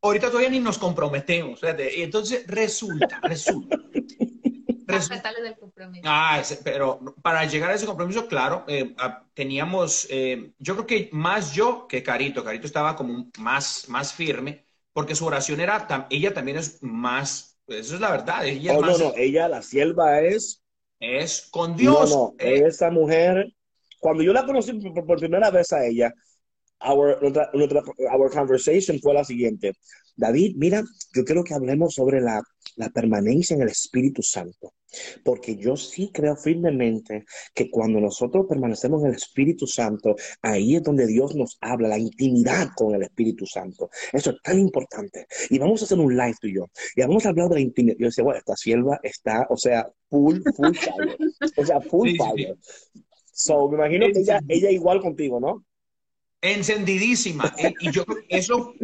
D: Ahorita todavía ni nos comprometemos. fíjate. Entonces resulta, resulta.
E: del compromiso.
D: Ah, ese- pero para llegar a ese compromiso, claro, eh, teníamos, eh, yo creo que más yo que Carito, Carito estaba como más, más firme, porque su oración era, tam- ella también es más, eso es la verdad, ella es
B: Oh, no,
D: más,
B: no, ella, la sierva es.
D: es con Dios.
B: No, no,
D: eh,
B: esa mujer. Cuando yo la conocí por, por primera vez a ella, our, nuestra, nuestra- our conversation fue la siguiente. David, mira, yo quiero que hablemos sobre la, la permanencia en el Espíritu Santo. Porque yo sí creo firmemente que cuando nosotros permanecemos en el Espíritu Santo, ahí es donde Dios nos habla, la intimidad con el Espíritu Santo. Eso es tan importante. Y vamos a hacer un live tú y yo. Y vamos a hablar de la intimidad. Yo decía, bueno, esta sierva está, o sea, full, full fire. O sea, full
D: Sí, sí, sí.
B: fire. So, me imagino que ella, ella igual contigo, ¿no?
D: Encendidísima. y yo creo que eso,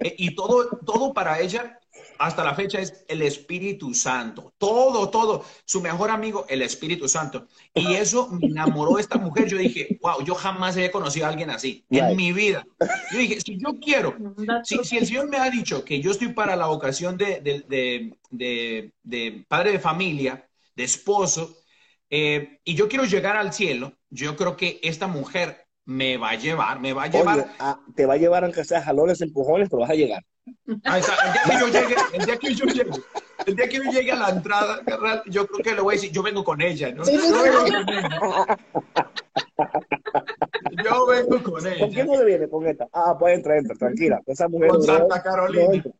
D: eh, y todo, todo para ella, hasta la fecha, es el Espíritu Santo. Todo, todo. Su mejor amigo, el Espíritu Santo. Y eso me enamoró esta mujer. Yo dije, wow, yo jamás había conocido a alguien así
B: Right.
D: en mi vida. Yo dije, si yo quiero, si, si el Señor me ha dicho que yo estoy para la vocación de, de, de- de- de padre de familia, de esposo, eh, y yo quiero llegar al cielo, yo creo que esta mujer me va a llevar, me va a llevar.
B: Oye, ah, te va a llevar aunque sea jalones, empujones, pero vas a llegar.
D: El día que yo llegue, el día que yo llegue, el día que yo llegue a la entrada, yo creo que le voy a decir, yo vengo con ella, ¿no? Yo vengo con ella. Yo vengo con
B: ¿Con
D: ella.
B: quién no le viene con esta? Ah, pues entra, entra, tranquila. Esa mujer
D: Con
B: no-
D: Santa
B: no
D: Carolina.
B: entra.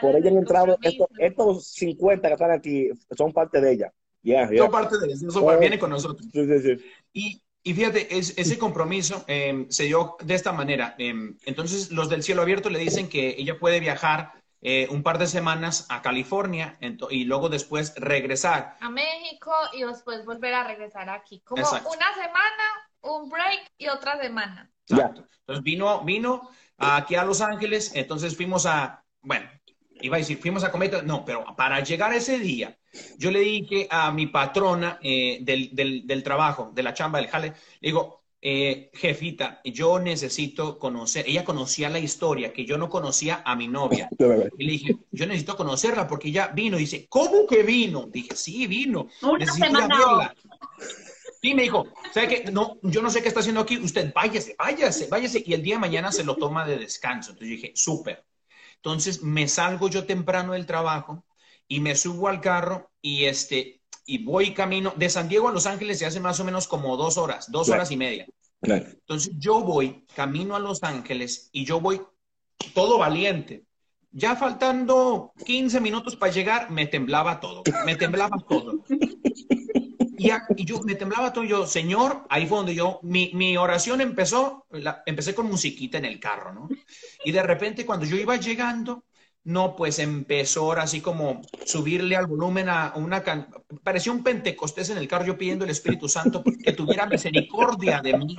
B: Por ella han entrado, estos, estos 50 que están aquí son parte de ella. Yeah, yeah.
D: Son parte de eso, eso viene con nosotros.
B: Sí, sí, sí.
D: Y, y fíjate, es- ese compromiso eh, se dio de esta manera. Eh, entonces, los del cielo abierto le dicen que ella puede viajar eh, un par de semanas a California y luego después regresar.
E: A México y después volver a regresar aquí. Como
D: Exacto.
E: una semana, un break y otra semana.
D: Exacto. Entonces vino, vino aquí a Los Ángeles, entonces fuimos a, bueno, iba a decir, fuimos a comer, no, pero para llegar ese día, yo le dije a mi patrona eh, del, del, del trabajo, de la chamba, del jale, le digo, eh, jefita, yo necesito conocer, ella conocía la historia que yo no conocía a mi novia. Y le dije, yo necesito conocerla porque ella vino. Y dice, ¿cómo que vino? Dije, sí, vino.
C: Una semana.
D: verla. Y me dijo, ¿sabe qué? No, yo no sé qué está haciendo aquí. Usted váyase, váyase, váyase. Y el día de mañana se lo toma de descanso. Entonces yo dije, súper. Entonces me salgo yo temprano del trabajo y me subo al carro y este y voy camino de San Diego a Los Ángeles se hace más o menos como dos horas, dos
B: Claro.
D: horas y media.
B: Claro.
D: Entonces yo voy camino a Los Ángeles y yo voy todo valiente. Ya faltando 15 minutos para llegar, me temblaba todo, me temblaba todo. Y, a- y yo me temblaba todo, yo, Señor, ahí fue donde yo, mi, mi oración empezó, la- empecé con musiquita en el carro, ¿no? Y de repente cuando yo iba llegando, no, pues empezó ahora así como subirle al volumen a una can... Parecía un pentecostés en el carro, yo pidiendo el Espíritu Santo que tuviera misericordia de mí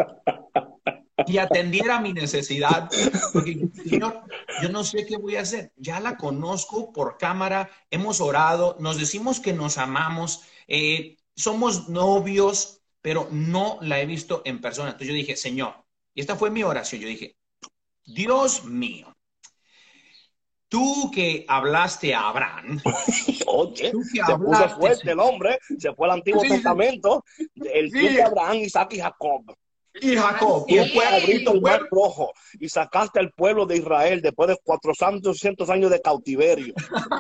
D: y atendiera mi necesidad. Porque, Señor, yo no sé qué voy a hacer. Ya la conozco por cámara, hemos orado, nos decimos que nos amamos, eh, somos novios, pero no la he visto en persona. Entonces yo dije, Señor, y esta fue mi oración, yo dije, Dios mío, tú que hablaste a Abraham,
B: Oye,
D: tú que
B: se puso
D: hablaste,
B: fuerte el hombre, se fue al Antiguo
D: sí.
B: Testamento, el
D: Sí.
B: Dios de Abraham, Isaac y Jacob.
D: Y Jacob, fue
B: abriste el mar rojo y sacaste al pueblo de Israel después de 400 años de cautiverio.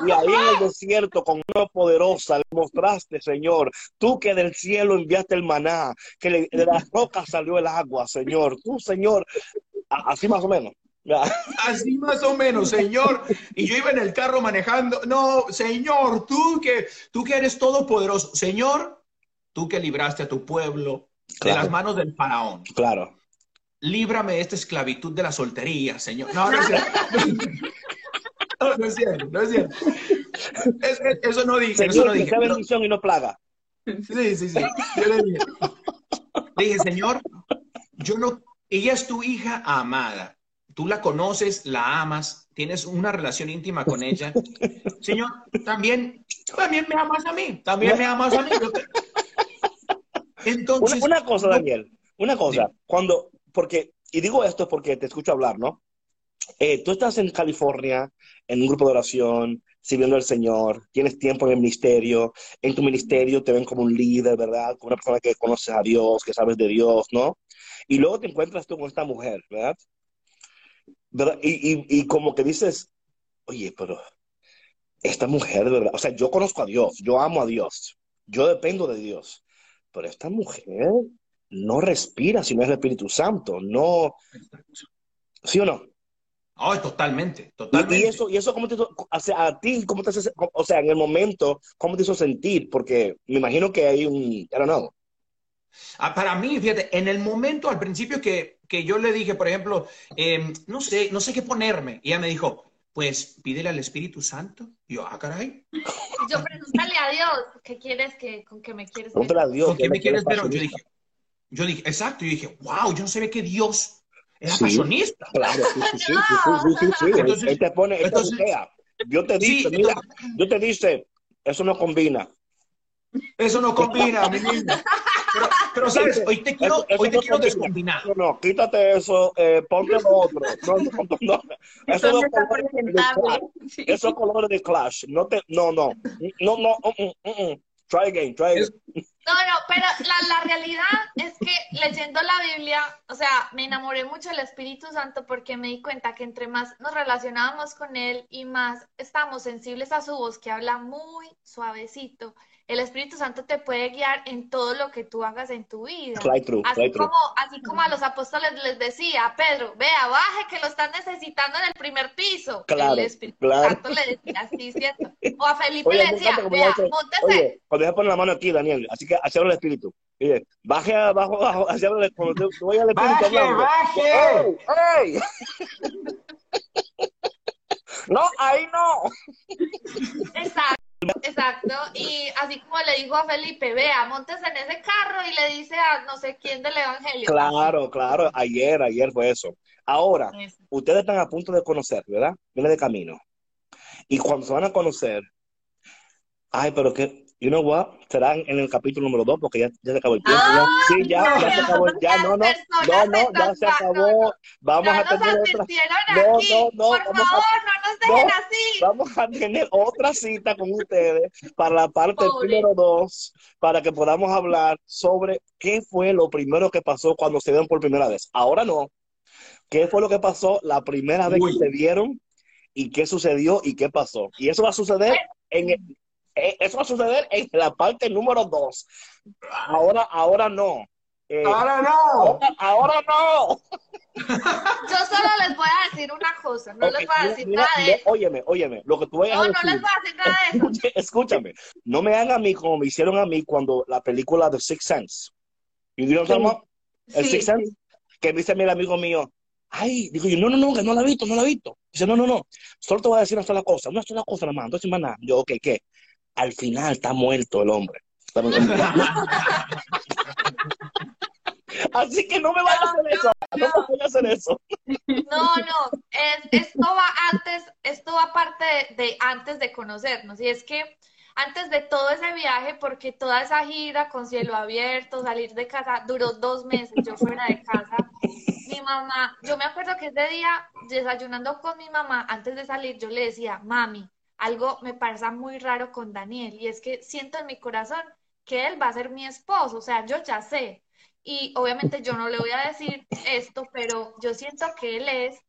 B: Y ahí en el desierto, con una poderosa, le mostraste, Señor, tú que del cielo enviaste el maná, que le- de las rocas salió el agua, Señor. Tú, Señor, así más o menos.
D: Así más o menos, Señor. Y yo iba en el carro manejando. No, Señor, tú que, tú que eres todopoderoso. Señor, tú que libraste a tu pueblo de las manos del faraón.
B: Claro.
D: Líbrame de esta esclavitud de la soltería, Señor. No, no es cierto. No, no es cierto, no es cierto. Es- es- eso no dije, eso no dije.
B: bendición y no plaga.
D: Sí, sí, sí. Yo le dije, dije, Señor, yo no, ella es tu hija amada. Tú la conoces, la amas, tienes una relación íntima con ella. Señor, también, también me amas a mí, también me amas a mí. Yo te- Entonces,
B: una cosa,
D: no-
B: Daniel, una cosa, cuando, porque, y digo esto porque te escucho hablar, ¿no? Eh, tú estás en California, en un grupo de oración, sirviendo al Señor, tienes tiempo en el ministerio, en tu ministerio te ven como un líder, ¿verdad? Como una persona que conoces a Dios, que sabes de Dios, ¿no? Y luego te encuentras tú con esta mujer, ¿verdad? ¿Verdad? Y, y, y como que dices, oye, pero esta mujer, ¿verdad? O sea, yo conozco a Dios, yo amo a Dios, yo dependo de Dios, pero esta mujer no respira si no es el Espíritu Santo, no, ¿sí o no?
D: Ay, totalmente,
B: Y,
D: totalmente.
B: y eso, y eso cómo te hizo, o sea, a ti, cómo te hace- o sea, en el momento, cómo te hizo sentir, porque me imagino que hay un, I don't know,
D: Ah, para mí, fíjate, en el momento al principio que, que yo le dije, por ejemplo, em, no sé, no sé qué ponerme, y ella me dijo, pues pídele al Espíritu Santo. Y yo, ah, caray.
E: Yo pregúntale a Dios, ¿qué quieres que, con qué me quieres ver?
B: A Dios,
D: ¿Con qué me quieres ver? Yo dije, yo dije, exacto, yo dije, wow, yo no sabía que Dios era
B: sí,
D: pasionista.
B: Claro, sí, sí, sí, sí, sí, sí, sí.
D: Entonces,
B: Él te pone,
D: entonces,
B: Dios te dice, mira,
D: entonces,
B: Dios te dice, eso no combina.
D: Eso no combina, mi niña. Pero, pero, ¿sabes? Hoy te quiero,
B: Eso- eso
D: hoy te
B: no
D: quiero
B: combina.
D: descombinar.
B: No, no, quítate eso, eh, ponte lo otro. No, no, no, no. Colores de
C: presentable.
B: Clash.
C: Sí.
B: Esos colores de Clash. No te, no, no, no, no. mm, mm, mm. Try again, try again.
E: No, no, pero la, la realidad es que leyendo la Biblia, o sea, me enamoré mucho del Espíritu Santo porque me di cuenta que entre más nos relacionábamos con Él y más estamos sensibles a su voz, que habla muy suavecito, el Espíritu Santo te puede guiar en todo lo que tú hagas en tu vida.
B: Fly through,
E: Así
B: fly through.
E: como, así como a los apóstoles les decía, Pedro, vea, baje que lo están necesitando en el primer piso.
B: Claro,
E: el Espíritu
B: claro.
E: Santo le decía, sí, cierto. O a Felipe
B: Oye,
E: le decía, vea, móntese.
B: Oye, cuando pone la mano aquí, Daniel, así que hacia el espíritu. Oye, baje abajo, abajo, hacia el tú vayas al espíritu
D: ¡Baje,
B: hablando.
D: baje!
B: ¡Ey! ¡Ey! no, ahí no.
E: Exacto, exacto. Y así como le dijo a Felipe, vea, montes en ese carro y le dice a no sé quién del Evangelio.
B: Claro, claro. Ayer, ayer fue eso. Ahora,
E: Eso.
B: ustedes están a punto de conocer, ¿verdad? Viene de camino. Y cuando se van a conocer, ay, pero que, you know what, serán en el capítulo número dos, porque ya, ya se acabó el tiempo. ya. Sí, ya, ya se acabó, ya, no, no, no, no, ya se acabó. Vamos
E: Ya
B: a
E: nos
B: tener otra, No,
E: aquí.
B: no, no,
E: Por
B: vamos a-
E: favor, no nos dejen
B: no.
E: así.
B: vamos a tener otra cita con ustedes para la parte
E: Pobre.
B: número dos, para que podamos hablar sobre qué fue lo primero que pasó cuando se vieron por primera vez. Ahora no. ¿Qué fue lo que pasó la primera vez
D: Uy.
B: que se vieron y qué sucedió y qué pasó? Y eso va a suceder en el- eso va a suceder en la parte número dos. Ahora, ahora no. Eh,
D: Ahora no.
B: ahora, ahora no.
E: Yo solo les voy a decir una cosa, no
B: Ok,
E: les voy a decir
B: mira,
E: nada de eso.
B: óyeme, óyeme, lo que tú vayas
E: No,
B: a
E: no
B: decir.
E: les voy a decir nada de eso.
B: Escúchame, no me hagan a mí como me hicieron a mí cuando la película The Sixth Sense. ¿Y about? El
E: Sí.
B: Sixth Sense, que me dice mi amigo mío, ay, digo yo, no, no, no, que no la he visto, no la he visto. Dice, no, no, no, solo te voy a decir una sola cosa, una sola cosa, nada más, entonces más nada. Yo, ok, ¿qué? Al final está muerto el hombre. Así que no me vayas a hacer eso, no me vayas a hacer eso.
E: No, no, es- esto va antes, esto aparte de, de antes de conocernos, y es que antes de todo ese viaje, porque toda esa gira con cielo abierto, salir de casa, duró dos meses, yo fuera de casa. Mi mamá, yo me acuerdo que ese día, desayunando con mi mamá, antes de salir, yo le decía, mami, algo me pasa muy raro con Daniel, y es que siento en mi corazón que él va a ser mi esposo, o sea, yo ya sé. Y obviamente yo no le voy a decir esto, pero yo siento que él es.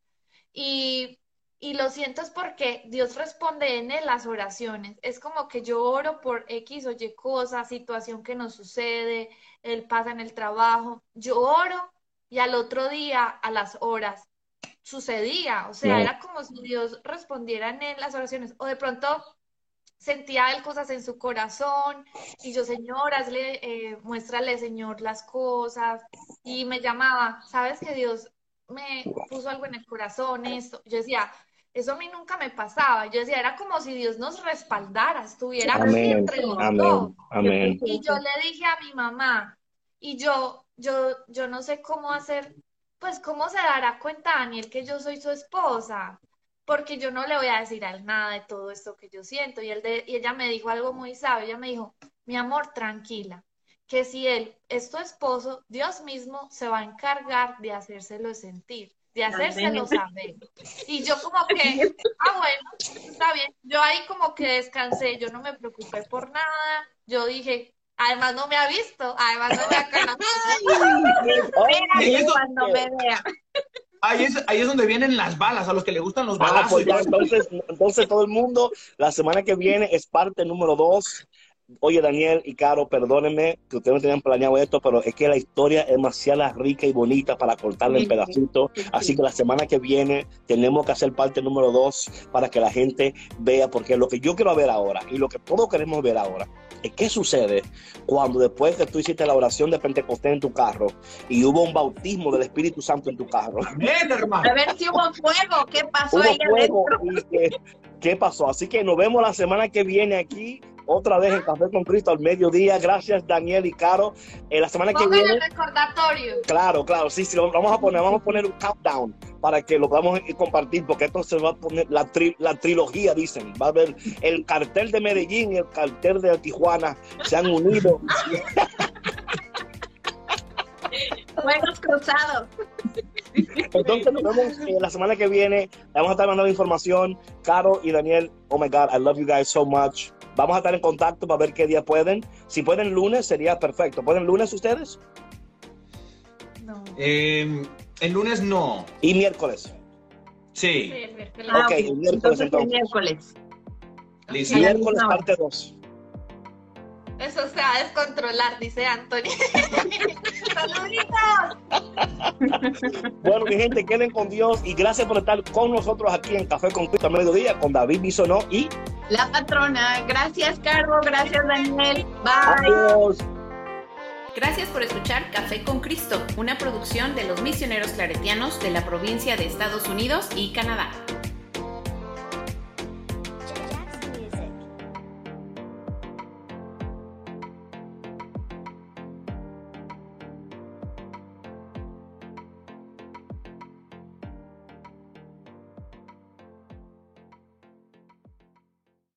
E: Y y lo siento es porque Dios responde en él las oraciones. Es como que yo oro por X o Y cosa, situación que nos sucede, él pasa en el trabajo. Yo oro y al otro día, a las horas, sucedía. O sea, era como si Dios respondiera en las oraciones. O de pronto sentía él cosas en su corazón y yo, Señor, hazle, eh, muéstrale, Señor, las cosas. Y me llamaba, ¿sabes que Dios me puso algo en el corazón, esto? Yo decía, eso a mí nunca me pasaba. Yo decía, era como si Dios nos respaldara, estuviera entre los dos. Y yo le dije a mi mamá, y yo, yo, yo no sé cómo hacer, pues cómo se dará cuenta Daniel que yo soy su esposa, porque yo no le voy a decir a él nada de todo esto que yo siento. Y, él y ella me dijo algo muy sabio, ella me dijo, mi amor, tranquila, que si él es tu esposo, Dios mismo se va a encargar de hacérselo sentir de hacérselo saber. Y yo como que, ah, bueno, está bien. Yo ahí como que descansé, yo no me preocupé por nada. Yo dije, además no me ha visto, además no me ha conocido. cuando me vea.
D: Ahí es, ahí es donde vienen las balas, a los que le gustan los balas.
B: pues entonces, entonces todo el mundo, la semana que viene es parte número dos Oye, Daniel y Caro, perdónenme que ustedes no tenían planeado esto, pero es que la historia es demasiado rica y bonita para cortarla en pedacitos. Así que la semana que viene tenemos que hacer parte número dos para que la gente vea, porque lo que yo quiero ver ahora y lo que todos queremos ver ahora es qué sucede cuando después que tú hiciste la oración de Pentecostés en tu carro y hubo un bautismo del Espíritu Santo en tu carro.
C: A ver si hubo fuego, ¿qué pasó ahí
B: ¿Qué pasó? Así que nos vemos la semana que viene aquí otra vez en Café con Cristo al mediodía. Gracias, Daniel y Caro. Eh, la semana que viene.
E: el recordatorio.
B: Claro, claro, sí, sí, vamos a poner, vamos a poner un countdown para que lo podamos compartir, porque esto se va a poner la, la trilogía, dicen. Va a haber el cartel de Medellín y el cartel de Tijuana se han unido.
C: Buenos cruzados.
B: Entonces nos vemos eh, la semana que viene. Vamos a estar mandando información. Caro y Daniel, oh my God, I love you guys so much. Vamos a estar en contacto para ver qué día pueden. Si pueden lunes, sería perfecto. ¿Pueden lunes ustedes?
D: No. Em, el lunes no.
B: ¿Y miércoles?
D: Sí.
B: ok, el miércoles entonces.
C: Miércoles.
B: Miércoles parte 2.
E: Eso se va a descontrolar, dice Anthony. ¡Saluditos!
B: bueno, mi gente, queden con Dios y gracias por estar con nosotros aquí en Café con Cristo a mediodía con David Bisonó y
C: la patrona. Gracias, Carlos. Gracias, Daniel. Bye.
F: Gracias por escuchar Café con Cristo, una producción de los misioneros claretianos de la provincia de Estados Unidos y Canadá.